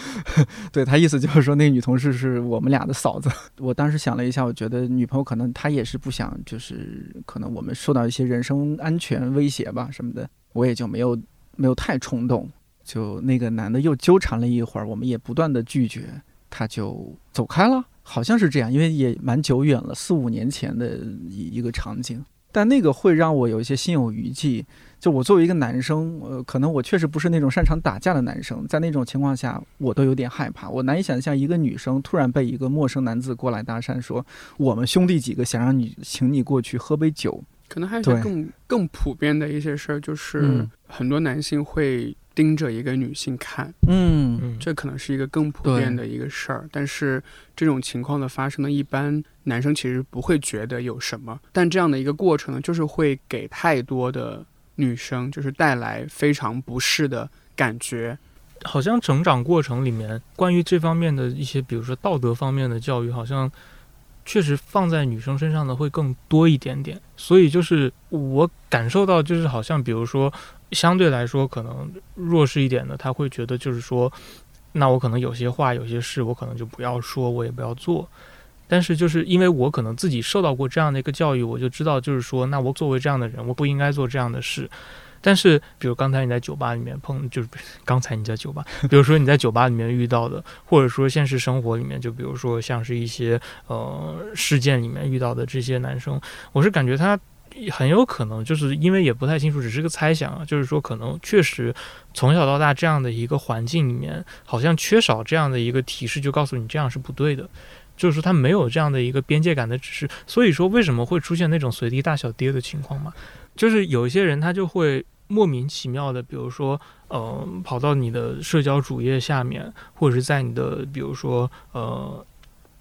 对他意思就是说，那女同事是我们俩的嫂子。我当时想了一下，我觉得女朋友可能她也是不想，就是可能我们受到一些人身安全威胁吧什么的，我也就没有没有太冲动。就那个男的又纠缠了一会儿，我们也不断的拒绝，他就走开了，好像是这样，因为也蛮久远了，四五年前的一一个场景。但那个会让我有一些心有余悸。就我作为一个男生，呃，可能我确实不是那种擅长打架的男生，在那种情况下，我都有点害怕。我难以想象一个女生突然被一个陌生男子过来搭讪，说我们兄弟几个想让你请你过去喝杯酒。可能还是更更普遍的一些事儿，就是很多男性会盯着一个女性看，嗯，这可能是一个更普遍的一个事儿。但是这种情况的发生呢，一般男生其实不会觉得有什么，但这样的一个过程呢，就是会给太多的。女生就是带来非常不适的感觉，好像成长过程里面关于这方面的一些，比如说道德方面的教育，好像确实放在女生身上的会更多一点点。所以就是我感受到，就是好像比如说相对来说可能弱势一点的，他会觉得就是说，那我可能有些话、有些事，我可能就不要说，我也不要做。但是就是因为我可能自己受到过这样的一个教育，我就知道，就是说，那我作为这样的人，我不应该做这样的事。但是，比如刚才你在酒吧里面碰，就是刚才你在酒吧，比如说你在酒吧里面遇到的，或者说现实生活里面，就比如说像是一些呃事件里面遇到的这些男生，我是感觉他很有可能就是因为也不太清楚，只是个猜想啊，就是说可能确实从小到大这样的一个环境里面，好像缺少这样的一个提示，就告诉你这样是不对的。就是说他没有这样的一个边界感的指示，所以说为什么会出现那种随地大小跌的情况嘛？就是有一些人他就会。莫名其妙的，比如说，呃，跑到你的社交主页下面，或者是在你的，比如说，呃，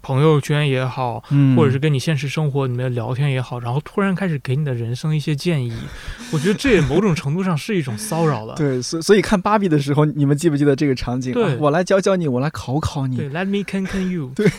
朋友圈也好，或者是跟你现实生活里面聊天也好，然后突然开始给你的人生一些建议，我觉得这也某种程度上是一种骚扰了。对，所所以看芭比的时候，你们记不记得这个场景？对，我来教教你，我来考考你。对，Let me can can you。对，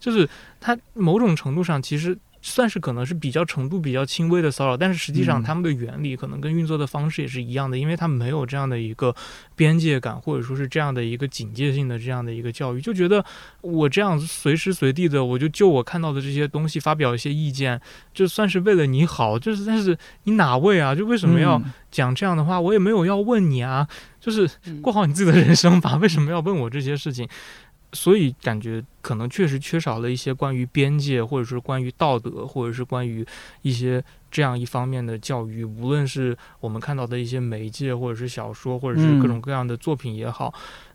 就是他某种程度上其实。算是可能是比较程度比较轻微的骚扰，但是实际上他们的原理可能跟运作的方式也是一样的，因为他们没有这样的一个边界感，或者说是这样的一个警戒性的这样的一个教育，就觉得我这样随时随地的我就就我看到的这些东西发表一些意见，就算是为了你好，就是但是你哪位啊？就为什么要讲这样的话？我也没有要问你啊，就是过好你自己的人生吧，为什么要问我这些事情？所以感觉可能确实缺少了一些关于边界，或者是关于道德，或者是关于一些这样一方面的教育。无论是我们看到的一些媒介，或者是小说，或者是各种各样的作品也好，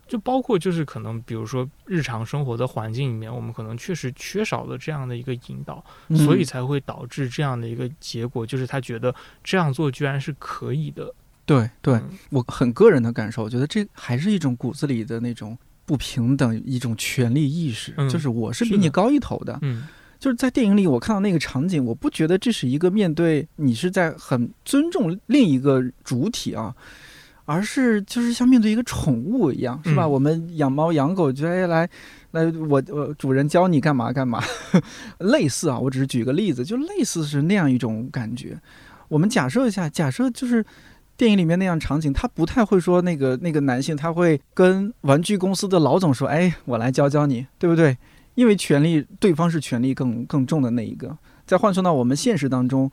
就包括就是可能比如说日常生活的环境里面，我们可能确实缺少了这样的一个引导，所以才会导致这样的一个结果，就是他觉得这样做居然是可以的。对，对我很个人的感受，我觉得这还是一种骨子里的那种。不平等一种权利意识，就是我是比你高一头的。嗯，就是在电影里我看到那个场景，我不觉得这是一个面对你是在很尊重另一个主体啊，而是就是像面对一个宠物一样，是吧？我们养猫养狗，觉得来来，我我主人教你干嘛干嘛，类似啊。我只是举个例子，就类似是那样一种感觉。我们假设一下，假设就是。电影里面那样场景，他不太会说那个那个男性，他会跟玩具公司的老总说：“哎，我来教教你，对不对？”因为权力，对方是权力更更重的那一个。再换算到我们现实当中，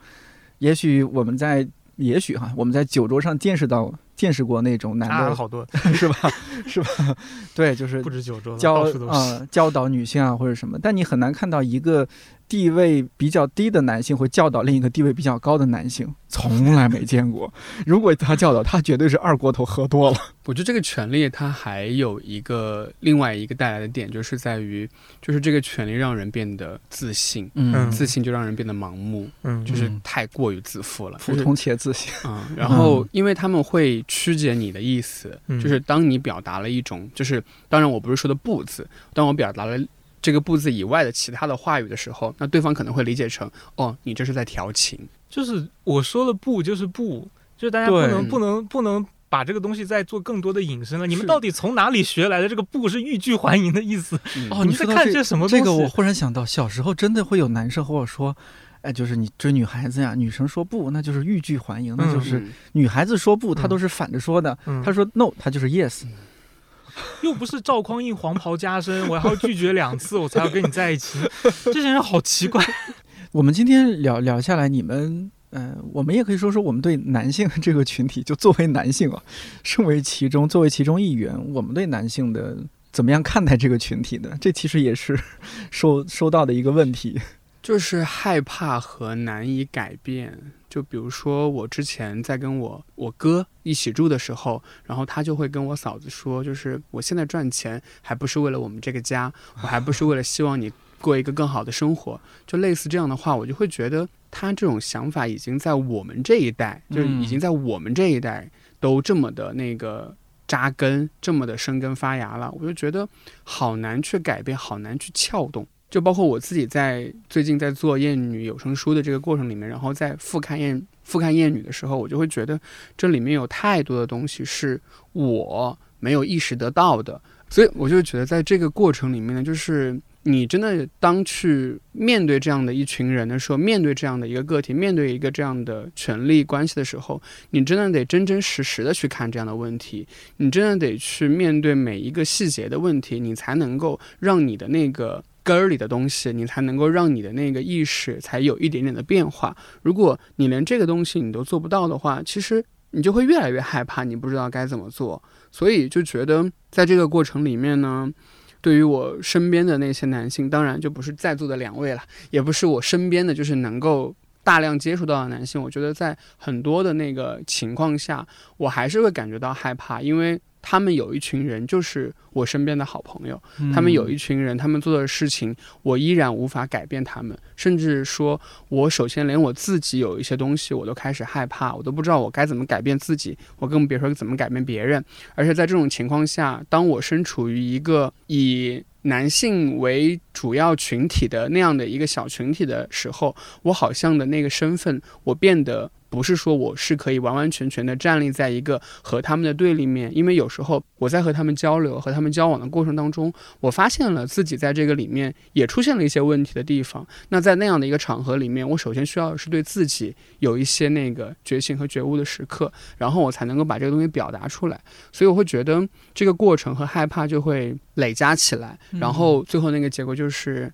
也许我们在，也许哈，我们在酒桌上见识到。见识过那种男的好多 是吧？是吧？对，就是不止酒桌教啊教导女性啊或者什么，但你很难看到一个地位比较低的男性会教导另一个地位比较高的男性，从来没见过。如果他教导，他绝对是二锅头喝多了。我觉得这个权利它还有一个另外一个带来的点，就是在于，就是这个权利让人变得自信，嗯，自信就让人变得盲目，嗯，就是太过于自负了，普通且自信啊。然后，因为他们会。曲解你的意思，就是当你表达了一种，就是当然我不是说的“不”字，当我表达了这个“不”字以外的其他的话语的时候，那对方可能会理解成哦，你这是在调情。就是我说的“不”就是不，就是大家不能不能不能把这个东西再做更多的引申了。你们到底从哪里学来的这个“不”是欲拒还迎的意思？哦，你在看这什么东西？这个我忽然想到，小时候真的会有男生和我说。哎，就是你追女孩子呀，女生说不，那就是欲拒还迎，那就是女孩子说不，她都是反着说的。她说 no，她就是 yes。又不是赵匡胤黄袍加身，我要拒绝两次，我才要跟你在一起。这些人好奇怪。我们今天聊聊下来，你们，嗯，我们也可以说说我们对男性这个群体，就作为男性啊，身为其中，作为其中一员，我们对男性的怎么样看待这个群体呢？这其实也是收收到的一个问题。就是害怕和难以改变。就比如说，我之前在跟我我哥一起住的时候，然后他就会跟我嫂子说，就是我现在赚钱还不是为了我们这个家，我还不是为了希望你过一个更好的生活。就类似这样的话，我就会觉得他这种想法已经在我们这一代，就是已经在我们这一代都这么的那个扎根，这么的生根发芽了。我就觉得好难去改变，好难去撬动。就包括我自己在最近在做厌女有声书的这个过程里面，然后在复看厌复看厌女的时候，我就会觉得这里面有太多的东西是我没有意识得到的，所以我就觉得在这个过程里面呢，就是你真的当去面对这样的一群人的时候，面对这样的一个个体，面对一个这样的权力关系的时候，你真的得真真实实的去看这样的问题，你真的得去面对每一个细节的问题，你才能够让你的那个。根儿里的东西，你才能够让你的那个意识才有一点点的变化。如果你连这个东西你都做不到的话，其实你就会越来越害怕，你不知道该怎么做。所以就觉得在这个过程里面呢，对于我身边的那些男性，当然就不是在座的两位了，也不是我身边的就是能够大量接触到的男性。我觉得在很多的那个情况下，我还是会感觉到害怕，因为。他们有一群人，就是我身边的好朋友。他们有一群人，他们做的事情，我依然无法改变他们。甚至说，我首先连我自己有一些东西，我都开始害怕，我都不知道我该怎么改变自己，我更别说怎么改变别人。而且在这种情况下，当我身处于一个以男性为主要群体的那样的一个小群体的时候，我好像的那个身份，我变得。不是说我是可以完完全全的站立在一个和他们的对立面，因为有时候我在和他们交流、和他们交往的过程当中，我发现了自己在这个里面也出现了一些问题的地方。那在那样的一个场合里面，我首先需要是对自己有一些那个觉醒和觉悟的时刻，然后我才能够把这个东西表达出来。所以我会觉得这个过程和害怕就会累加起来，然后最后那个结果就是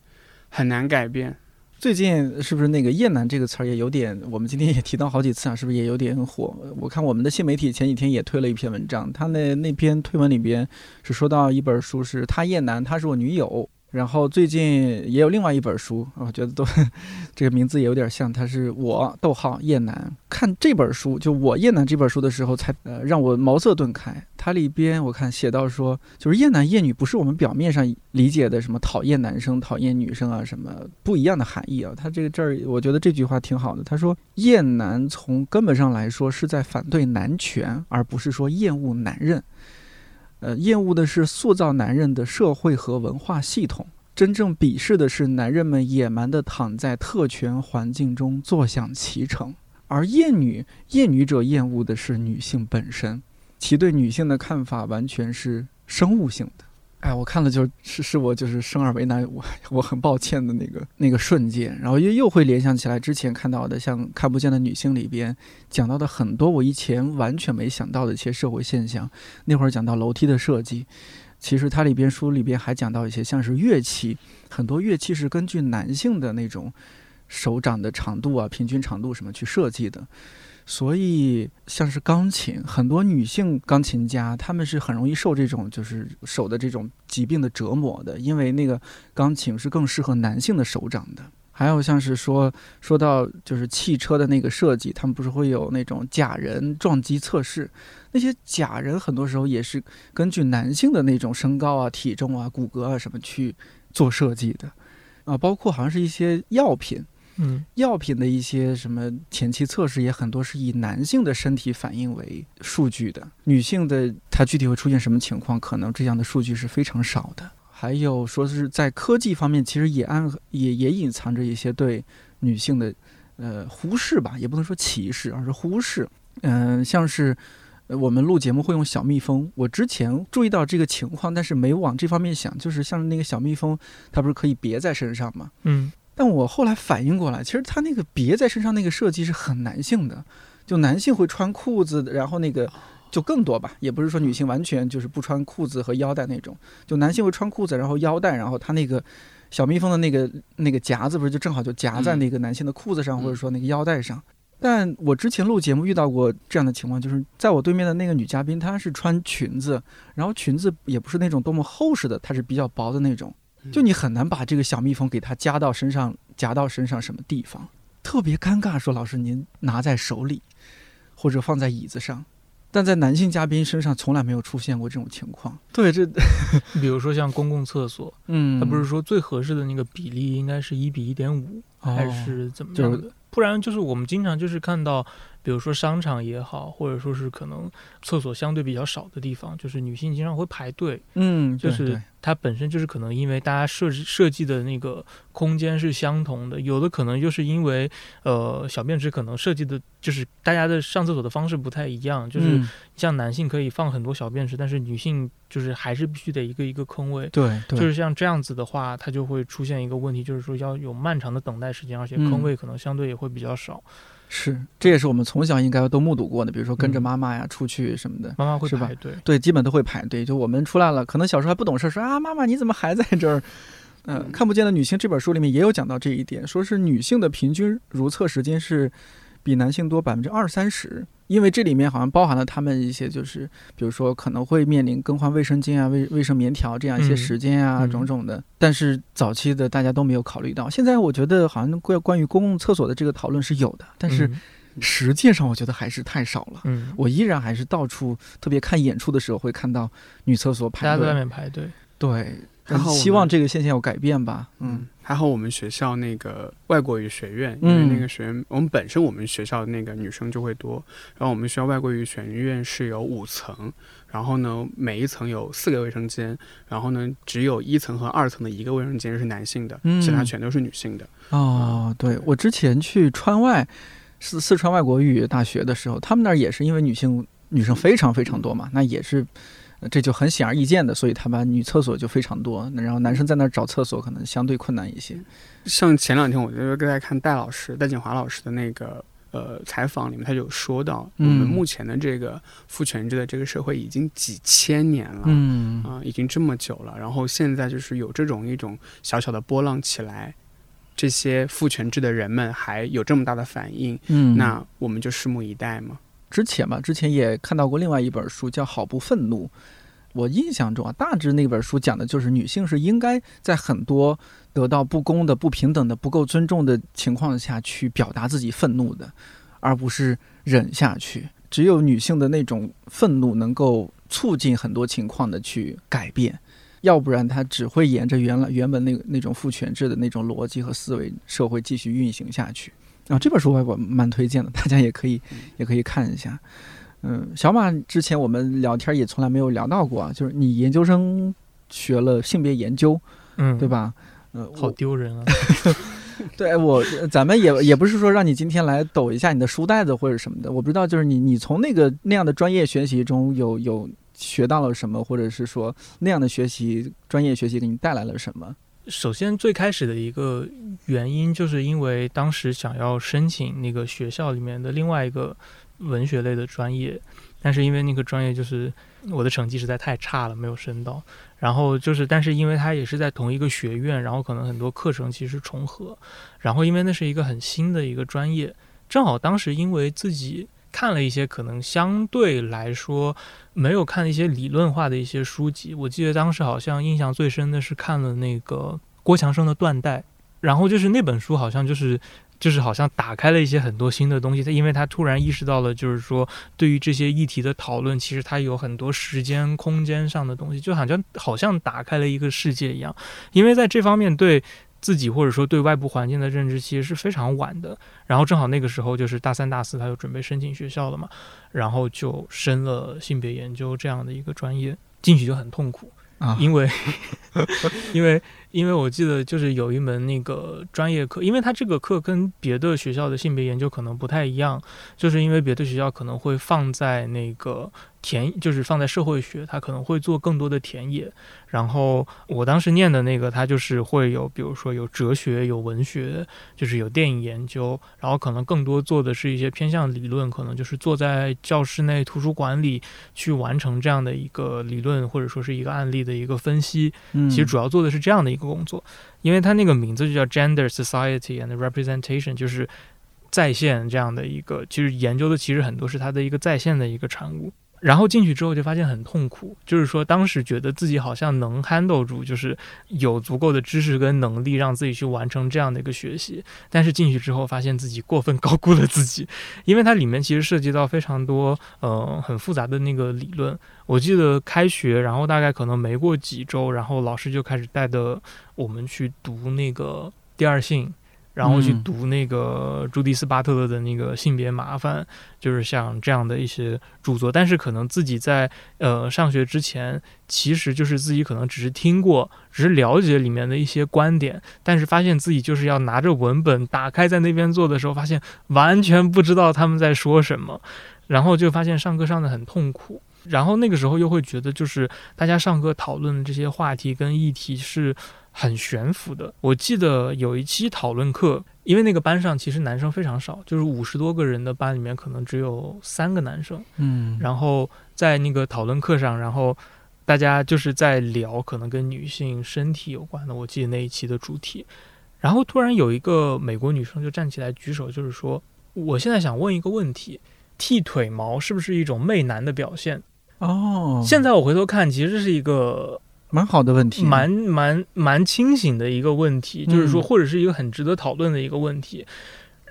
很难改变。最近是不是那个“厌男”这个词儿也有点？我们今天也提到好几次啊，是不是也有点火？我看我们的新媒体前几天也推了一篇文章，他那那篇推文里边是说到一本书，是他厌男，他是我女友。然后最近也有另外一本书，我觉得都这个名字也有点像。他是我逗号叶楠看这本书，就我叶楠这本书的时候，才呃让我茅塞顿开。它里边我看写到说，就是厌男厌女不是我们表面上理解的什么讨厌男生、讨厌女生啊什么不一样的含义啊。他这个这儿我觉得这句话挺好的。他说厌男从根本上来说是在反对男权，而不是说厌恶男人。呃，厌恶的是塑造男人的社会和文化系统，真正鄙视的是男人们野蛮地躺在特权环境中坐享其成。而厌女，厌女者厌恶的是女性本身，其对女性的看法完全是生物性的。哎，我看了就是是我就是生而为男，我我很抱歉的那个那个瞬间，然后又又会联想起来之前看到的，像看不见的女性里边讲到的很多我以前完全没想到的一些社会现象。那会儿讲到楼梯的设计，其实它里边书里边还讲到一些像是乐器，很多乐器是根据男性的那种手掌的长度啊、平均长度什么去设计的。所以，像是钢琴，很多女性钢琴家，她们是很容易受这种就是手的这种疾病的折磨的，因为那个钢琴是更适合男性的手掌的。还有像是说说到就是汽车的那个设计，他们不是会有那种假人撞击测试，那些假人很多时候也是根据男性的那种身高啊、体重啊、骨骼啊什么去做设计的，啊，包括好像是一些药品。嗯，药品的一些什么前期测试也很多是以男性的身体反应为数据的，女性的它具体会出现什么情况，可能这样的数据是非常少的。还有说是在科技方面，其实也暗也也隐藏着一些对女性的呃忽视吧，也不能说歧视，而是忽视。嗯，像是我们录节目会用小蜜蜂，我之前注意到这个情况，但是没往这方面想，就是像那个小蜜蜂，它不是可以别在身上吗？嗯。但我后来反应过来，其实他那个别在身上那个设计是很男性的，就男性会穿裤子，然后那个就更多吧，也不是说女性完全就是不穿裤子和腰带那种，就男性会穿裤子，然后腰带，然后他那个小蜜蜂的那个那个夹子不是就正好就夹在那个男性的裤子上，或者说那个腰带上。但我之前录节目遇到过这样的情况，就是在我对面的那个女嘉宾，她是穿裙子，然后裙子也不是那种多么厚实的，它是比较薄的那种。就你很难把这个小蜜蜂给它夹到身上，夹到身上什么地方，特别尴尬。说老师，您拿在手里，或者放在椅子上，但在男性嘉宾身上从来没有出现过这种情况。对，这 比如说像公共厕所，嗯，他不是说最合适的那个比例应该是一比一点五，还是怎么就样的？不然就是我们经常就是看到，比如说商场也好，或者说是可能厕所相对比较少的地方，就是女性经常会排队，嗯，就是它本身就是可能因为大家设置设计的那个空间是相同的，有的可能就是因为呃小便池可能设计的就是大家的上厕所的方式不太一样，就是嗯像男性可以放很多小便池，但是女性就是还是必须得一个一个空位。对对，就是像这样子的话，它就会出现一个问题，就是说要有漫长的等待时间，而且嗯坑位可能相对也会比较少。是，这也是我们从小应该都目睹过的，比如说跟着嗯妈妈呀出去什么的。妈妈会是吧排队，对，基本都会排队。就我们出来了，可能小时候还不懂事，说啊，妈妈你怎么还在这儿？嗯、嗯看不见的女性这本书里面也有讲到这一点，说是女性的平均如厕时间是比男性多百分之二三十，因为这里面好像包含了他们一些就是，比如说可能会面临更换卫生巾啊、卫卫生棉条这样一些嗯时间啊、嗯种种的。但是早期的大家都没有考虑到，现在我觉得好像关关于公共厕所的这个讨论是有的，但是嗯实际上我觉得还是太少了。嗯，我依然还是到处，特别看演出的时候会看到女厕所排队大家都在外。面排队，对，然后希望这个现象有改变吧。嗯嗯，还好我们学校那个外国语学院，因为嗯那个学院，我们本身我们学校那个女生就会多，然后我们学校外国语学院是有五层，然后呢每一层有四个卫生间，然后呢只有一层和二层的一个卫生间是男性的，嗯其他全都是女性的。哦，对我之前去川外，四四川外国语大学的时候，他们那儿也是因为女性女生非常非常多嘛，那也是。呃这就很显而易见的，所以他们女厕所就非常多，然后男生在那儿找厕所可能相对困难一些。像前两天我就在看戴老师戴锦华老师的那个呃采访里面，他就有说到，我嗯们目前的这个父权制的这个社会已经几千年了。嗯啊、已经这么久了，然后现在就是有这种一种小小的波浪起来，这些父权制的人们还有这么大的反应，嗯，那我们就拭目以待嘛。之前吧，之前也看到过另外一本书叫《好不愤怒》。我印象中啊，大致那本书讲的就是女性是应该在很多得到不公的、不平等的、不够尊重的情况下去表达自己愤怒的，而不是忍下去。只有女性的那种愤怒能够促进很多情况的去改变，要不然她只会沿着原来原本那个那种父权制的那种逻辑和思维社会继续运行下去。啊，这本书我我蛮推荐的，大家也可以也可以看一下。小马之前我们聊天也从来没有聊到过啊，就是你研究生学了性别研究，嗯，对？吧？嗯，好丢人啊！对我，咱们也也不是说让你今天来抖一下你的书袋子或者什么的，我不知道，就是你你从那个那样的专业学习中有有学到了什么，或者是说那样的学习专业学习给你带来了什么？首先，最开始的一个原因，就是因为当时想要申请那个学校里面的另外一个文学类的专业，但是因为那个专业就是我的成绩实在太差了，没有升到。然后就是，但是因为它也是在同一个学院，然后可能很多课程其实重合。然后因为那是一个很新的一个专业，正好当时因为自己看了一些可能相对来说没有看一些理论化的一些书籍，我记得当时好像印象最深的是看了那个郭强生的《断代》，然后就是那本书好像就是。就是好像打开了一些很多新的东西，他因为他突然意识到了，就是说对于这些议题的讨论，其实它有很多时间、空间上的东西，就好像好像打开了一个世界一样。因为在这方面对自己或者说对外部环境的认知其实是非常晚的。然后正好那个时候就是大三、大四，他就准备申请学校了嘛，然后就申了性别研究这样的一个专业，进去就很痛苦。啊，因为因 为因为我记得就是有一门那个专业课，因为它这个课跟别的学校的性别研究可能不太一样，就是因为别的学校可能会放在那个田，就是放在社会学，它可能会做更多的田野。然后我当时念的那个，它就是会有，比如说有哲学、有文学，就是有电影研究，然后可能更多做的是一些偏向理论，可能就是坐在教室内、图书馆里去完成这样的一个理论或者说是一个案例的一个分析。嗯其实主要做的是这样的一个工作，因为它那个名字就叫 Gender Society and Representation，就是在线这样的一个，其实研究的其实很多是它的一个在线的一个产物。然后进去之后就发现很痛苦，就是说当时觉得自己好像能 handle 住，就是有足够的知识跟能力让自己去完成这样的一个学习，但是进去之后发现自己过分高估了自己，因为它里面其实涉及到非常多呃很复杂的那个理论。我记得开学，然后大概可能没过几周，然后老师就开始带着我们去读那个第二性。然后去嗯读那个朱迪斯巴特勒的那个性别麻烦，就是像这样的一些著作。但是可能自己在呃上学之前，其实就是自己可能只是听过，只是了解里面的一些观点，但是发现自己就是要拿着文本打开在那边做的时候，发现完全不知道他们在说什么，然后就发现上课上的很痛苦。然后那个时候又会觉得，就是大家上课讨论的这些话题跟议题是很悬浮的。我记得有一期讨论课，因为那个班上其实男生非常少，就是五十多个人的班里面可能只有三个男生。嗯，然后在那个讨论课上，然后大家就是在聊可能跟女性身体有关的，我记得那一期的主题。然后突然有一个美国女生就站起来举手，就是说：“我现在想问一个问题，剃腿毛是不是一种媚男的表现？”哦，现在我回头看，其实是一个蛮好的问题，蛮蛮蛮清醒的一个问题，就是说，嗯或者是一个很值得讨论的一个问题。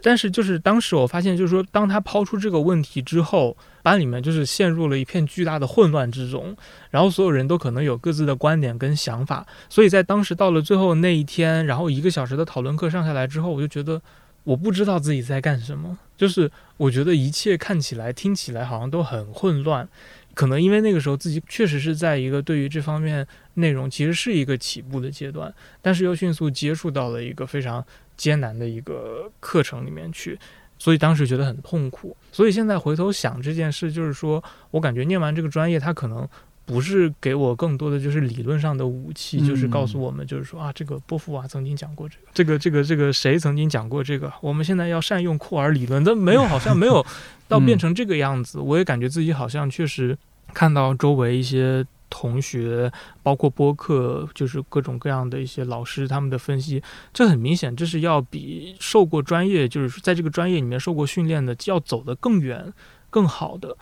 但是，就是当时我发现，就是说，当他抛出这个问题之后，班里面就是陷入了一片巨大的混乱之中，然后所有人都可能有各自的观点跟想法，所以在当时到了最后那一天，然后一个小时的讨论课上下来之后，我就觉得我不知道自己在干什么，就是我觉得一切看起来、听起来好像都很混乱。可能因为那个时候自己确实是在一个对于这方面内容其实是一个起步的阶段，但是又迅速接触到了一个非常艰难的一个课程里面去，所以当时觉得很痛苦。所以现在回头想这件事，就是说我感觉念完这个专业，它可能不是给我更多的就是理论上的武器，嗯就是告诉我们，就是说啊，这个波伏娃曾经讲过这个，这个这个这个谁曾经讲过这个，我们现在要善用库尔理论，但没有，好像没有 到变成这个样子。我也感觉自己好像确实看到周围一些。同学，包括播客，就是各种各样的一些老师他们的分析，这很明显，这是要比受过专业，就是在这个专业里面受过训练的，要走得更远、更好的。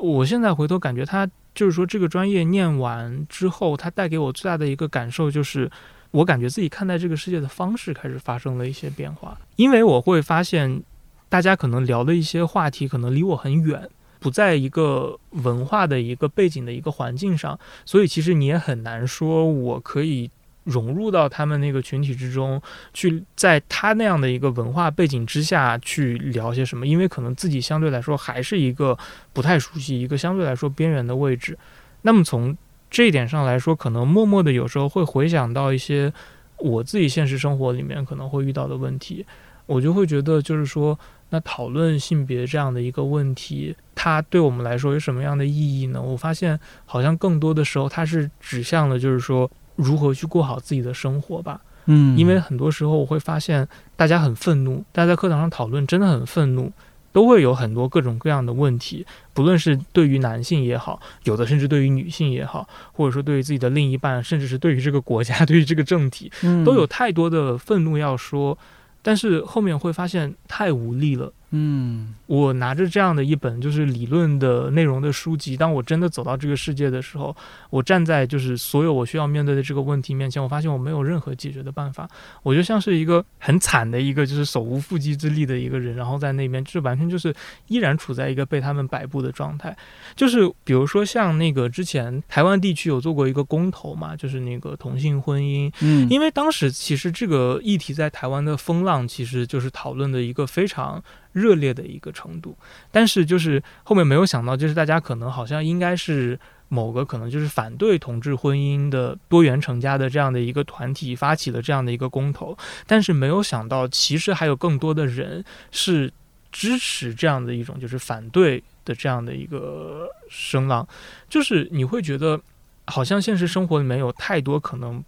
我现在回头感觉，他就是说这个专业念完之后，它带给我最大的一个感受就是，我感觉自己看待这个世界的方式开始发生了一些变化，因为我会发现，大家可能聊的一些话题可能离我很远。不在一个文化的一个背景的一个环境上，所以其实你也很难说我可以融入到他们那个群体之中，去在他那样的一个文化背景之下去聊些什么，因为可能自己相对来说还是一个不太熟悉、一个相对来说边缘的位置。那么从这一点上来说，可能默默的有时候会回想到一些我自己现实生活里面可能会遇到的问题，我就会觉得就是说。那讨论性别这样的一个问题，它对我们来说有什么样的意义呢？我发现好像更多的时候，它是指向了就是说如何去过好自己的生活吧。嗯，因为很多时候我会发现大家很愤怒，大家在课堂上讨论真的很愤怒，都会有很多各种各样的问题，不论是对于男性也好，有的甚至对于女性也好，或者说对于自己的另一半，甚至是对于这个国家、对于这个政体，嗯都有太多的愤怒要说。但是后面会发现太无力了。嗯我拿着这样的一本就是理论的内容的书籍，当我真的走到这个世界的时候，我站在就是所有我需要面对的这个问题面前，我发现我没有任何解决的办法。我就像是一个很惨的一个就是手无缚鸡之力的一个人，然后在那边就是完全就是依然处在一个被他们摆布的状态。就是比如说像那个之前台湾地区有做过一个公投嘛，就是那个同性婚姻，嗯，因为当时其实这个议题在台湾的风浪，其实就是讨论的一个非常热烈的一个程度，但是就是后面没有想到，就是大家可能好像应该是某个可能就是反对同志婚姻的多元成家的这样的一个团体发起了这样的一个公投，但是没有想到，其实还有更多的人是支持这样的一种就是反对的这样的一个声浪，就是你会觉得好像现实生活里面有太多可能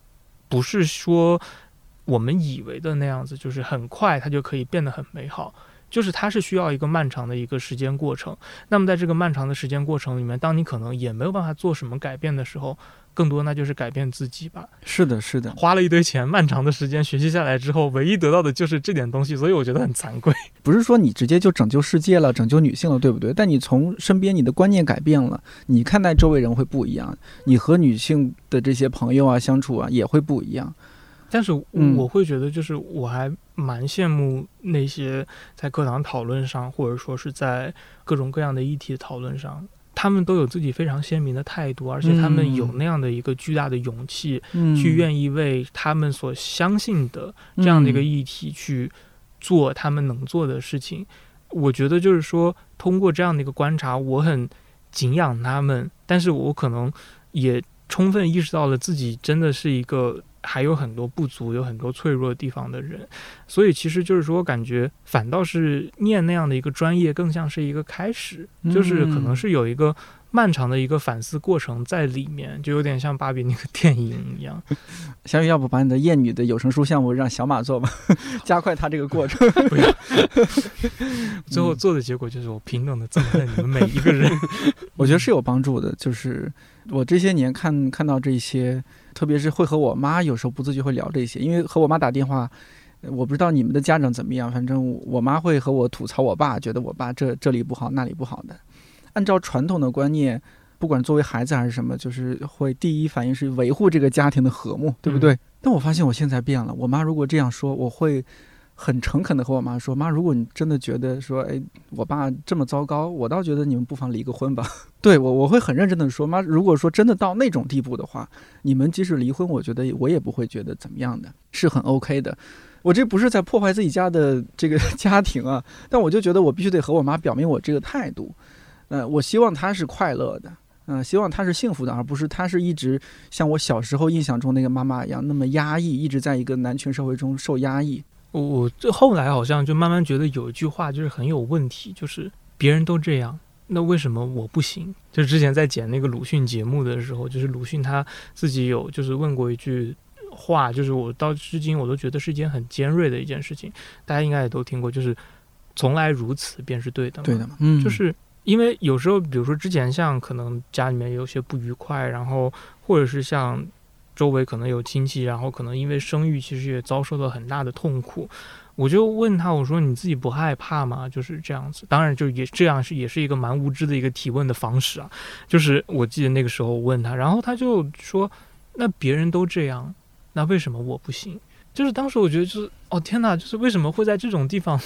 不是说我们以为的那样子，就是很快它就可以变得很美好。就是它是需要一个漫长的一个时间过程。那么在这个漫长的时间过程里面，当你可能也没有办法做什么改变的时候，更多那就是改变自己吧。是的，是的，花了一堆钱，漫长的时间学习下来之后，唯一得到的就是这点东西，所以我觉得很惭愧。不是说你直接就拯救世界了，拯救女性了，对不对？但你从身边你的观念改变了，你看待周围人会不一样，你和女性的这些朋友啊相处啊也会不一样。但是嗯我会觉得，就是我还蛮羡慕那些在课堂讨论上，或者说是在各种各样的议题讨论上，他们都有自己非常鲜明的态度，而且他们有那样的一个巨大的勇气，嗯，去愿意为他们所相信的这样的一个议题去做他们能做的事情。我觉得就是说，通过这样的一个观察，我很敬仰他们，但是我可能也充分意识到了自己真的是一个。还有很多不足，有很多脆弱的地方的人，所以其实就是说，感觉反倒是念那样的一个专业，更像是一个开始，就是可能是有一个漫长的一个反思过程在里面，就有点像芭比那个 电影一样。小雨，要不把你的厌女的有声书项目让小马做吧，加快他这个过程。不要，最后做的结果就是我平等的憎恨你们每一个人。我觉得是有帮助的，就是我这些年看看到这些。特别是会和我妈有时候不自觉会聊这些，因为和我妈打电话，我不知道你们的家长怎么样，反正我妈会和我吐槽我爸，觉得我爸这这里不好那里不好的。按照传统的观念，不管作为孩子还是什么，就是会第一反应是维护这个家庭的和睦，对不对？但我发现我现在变了，我妈如果这样说，我会。很诚恳的和我妈说：“妈，如果你真的觉得说，哎，我爸这么糟糕，我倒觉得你们不妨离个婚吧。”对我，我会很认真的说：“妈，如果说真的到那种地步的话，你们即使离婚，我觉得我也不会觉得怎么样的，是很 OK 的。我这不是在破坏自己家的这个 家庭啊，但我就觉得我必须得和我妈表明我这个态度。呃，我希望她是快乐的，嗯，希望她是幸福的，而不是她是一直像我小时候印象中那个妈妈一样那么压抑，一直在一个男权社会中受压抑。”我这后来好像就慢慢觉得有一句话就是很有问题，就是别人都这样，那为什么我不行？就之前在剪那个鲁迅节目的时候，就是鲁迅他自己有就是问过一句话，就是我到至今我都觉得是一件很尖锐的一件事情，大家应该也都听过，就是从来如此便是对的，对的，嗯，就是因为有时候比如说之前像可能家里面有些不愉快，然后或者是像。周围可能有亲戚，然后可能因为生育，其实也遭受了很大的痛苦。我就问他，我说你自己不害怕吗？就是这样子。当然，就也这样是也是一个蛮无知的一个提问的方式啊。就是我记得那个时候问他，然后他就说：“那别人都这样，那为什么我不行？”就是当时我觉得就是哦天哪，就是为什么会在这种地方？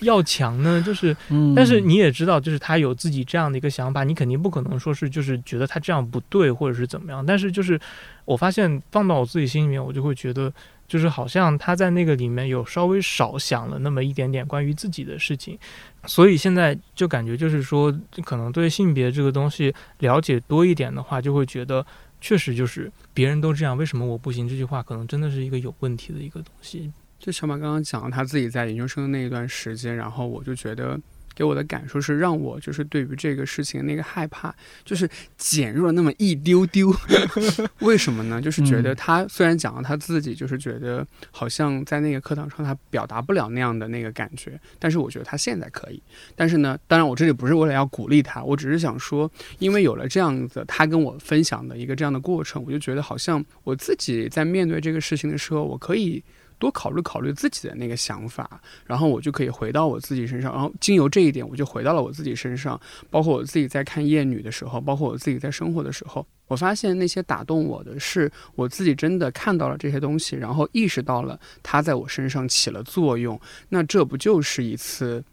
要强呢，就是，但是你也知道，就是他有自己这样的一个想法，你肯定不可能说是就是觉得他这样不对，或者是怎么样。但是就是我发现放到我自己心里面，我就会觉得，就是好像他在那个里面有稍微少想了那么一点点关于自己的事情，所以现在就感觉就是说，可能对性别这个东西了解多一点的话，就会觉得确实就是别人都这样，为什么我不行？这句话可能真的是一个有问题的一个东西。就小马刚刚讲了他自己在研究生的那一段时间，然后我就觉得给我的感受是让我就是对于这个事情那个害怕就是减弱了那么一丢丢。为什么呢？就是觉得他虽然讲了他自己就是觉得好像在那个课堂上他表达不了那样的那个感觉，但是我觉得他现在可以。但是呢，当然我这里不是为了要鼓励他，我只是想说，因为有了这样子他跟我分享的一个这样的过程，我就觉得好像我自己在面对这个事情的时候，我可以。多考虑考虑自己的那个想法，然后我就可以回到我自己身上，然后经由这一点，我就回到了我自己身上。包括我自己在看《厌女》的时候，包括我自己在生活的时候，我发现那些打动我的是我自己真的看到了这些东西，然后意识到了它在我身上起了作用。那这不就是一次？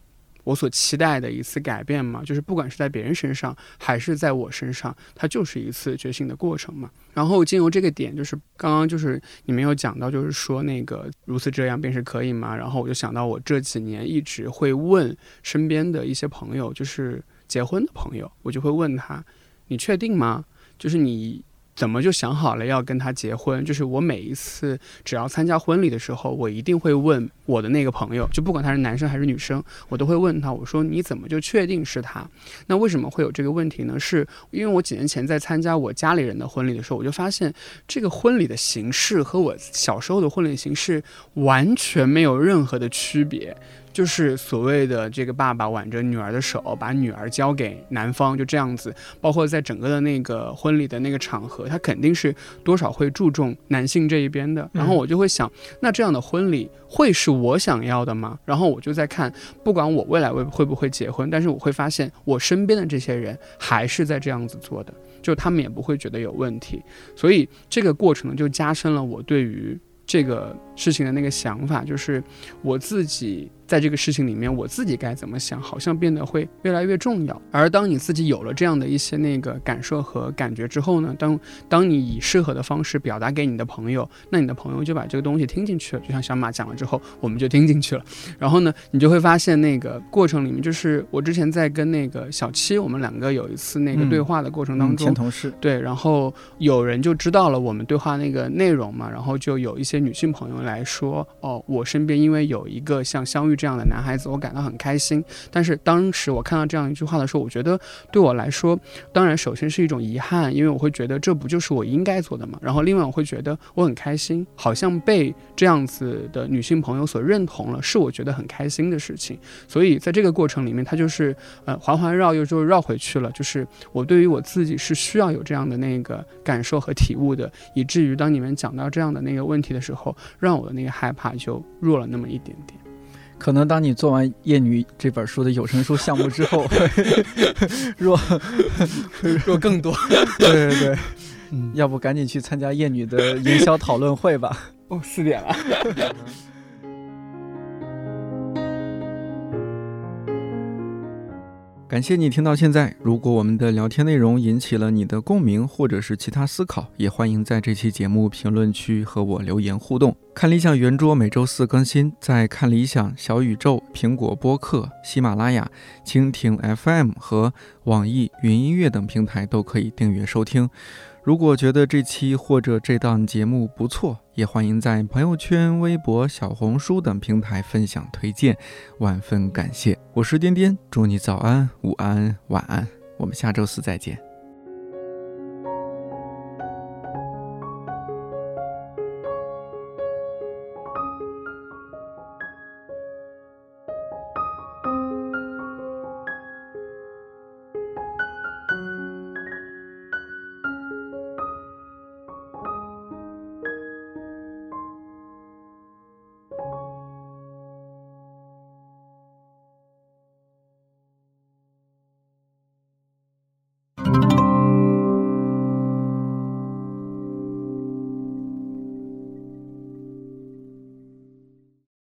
我所期待的一次改变嘛，就是不管是在别人身上还是在我身上，它就是一次觉醒的过程嘛。然后经由这个点，就是刚刚就是你们有讲到，就是说那个如此这样便是可以吗？然后我就想到我这几年一直会问身边的一些朋友，就是结婚的朋友，我就会问他，你确定吗？就是你。怎么就想好了要跟他结婚？就是我每一次只要参加婚礼的时候，我一定会问我的那个朋友，就不管他是男生还是女生，我都会问他，我说你怎么就确定是他？那为什么会有这个问题呢？是因为我几年前在参加我家里人的婚礼的时候，我就发现这个婚礼的形式和我小时候的婚礼形式完全没有任何的区别。就是所谓的这个爸爸挽着女儿的手，把女儿交给男方，就这样子。包括在整个的那个婚礼的那个场合，他肯定是多少会注重男性这一边的。然后我就会想，那这样的婚礼会是我想要的吗？然后我就在看，不管我未来会会不会结婚，但是我会发现我身边的这些人还是在这样子做的，就他们也不会觉得有问题。所以这个过程，就加深了我对于这个事情的那个想法，就是我自己。在这个事情里面，我自己该怎么想，好像变得会越来越重要。而当你自己有了这样的一些那个感受和感觉之后呢，当当你以适合的方式表达给你的朋友，那你的朋友就把这个东西听进去了。就像小马讲了之后，我们就听进去了。然后呢，你就会发现那个过程里面，就是我之前在跟那个小七，我们两个有一次那个对话的过程当中，前同事对，然后有人就知道了我们对话那个内容嘛，然后就有一些女性朋友来说，哦，我身边因为有一个像相遇这样的男孩子，我感到很开心。但是当时我看到这样一句话的时候，我觉得对我来说，当然首先是一种遗憾，因为我会觉得这不就是我应该做的嘛。然后另外我会觉得我很开心，好像被这样子的女性朋友所认同了，是我觉得很开心的事情。所以在这个过程里面，它就是呃环环绕又就绕回去了，就是我对于我自己是需要有这样的那个感受和体悟的，以至于当你们讲到这样的那个问题的时候，让我的那个害怕就弱了那么一点点。可能当你做完《夜女》这本书的有声书项目之后，若若更多。对对对，嗯，要不赶紧去参加《夜女》的营销讨论会吧。哦，四点了。感谢你听到现在。如果我们的聊天内容引起了你的共鸣，或者是其他思考，也欢迎在这期节目评论区和我留言互动。看理想圆桌每周四更新，在看理想、小宇宙、苹果播客、喜马拉雅、蜻蜓 FM 和网易云音乐等平台都可以订阅收听。如果觉得这期或者这档节目不错，也欢迎在朋友圈、微博、小红书等平台分享推荐，万分感谢。我是颠颠，祝你早安、午安、晚安，我们下周四再见。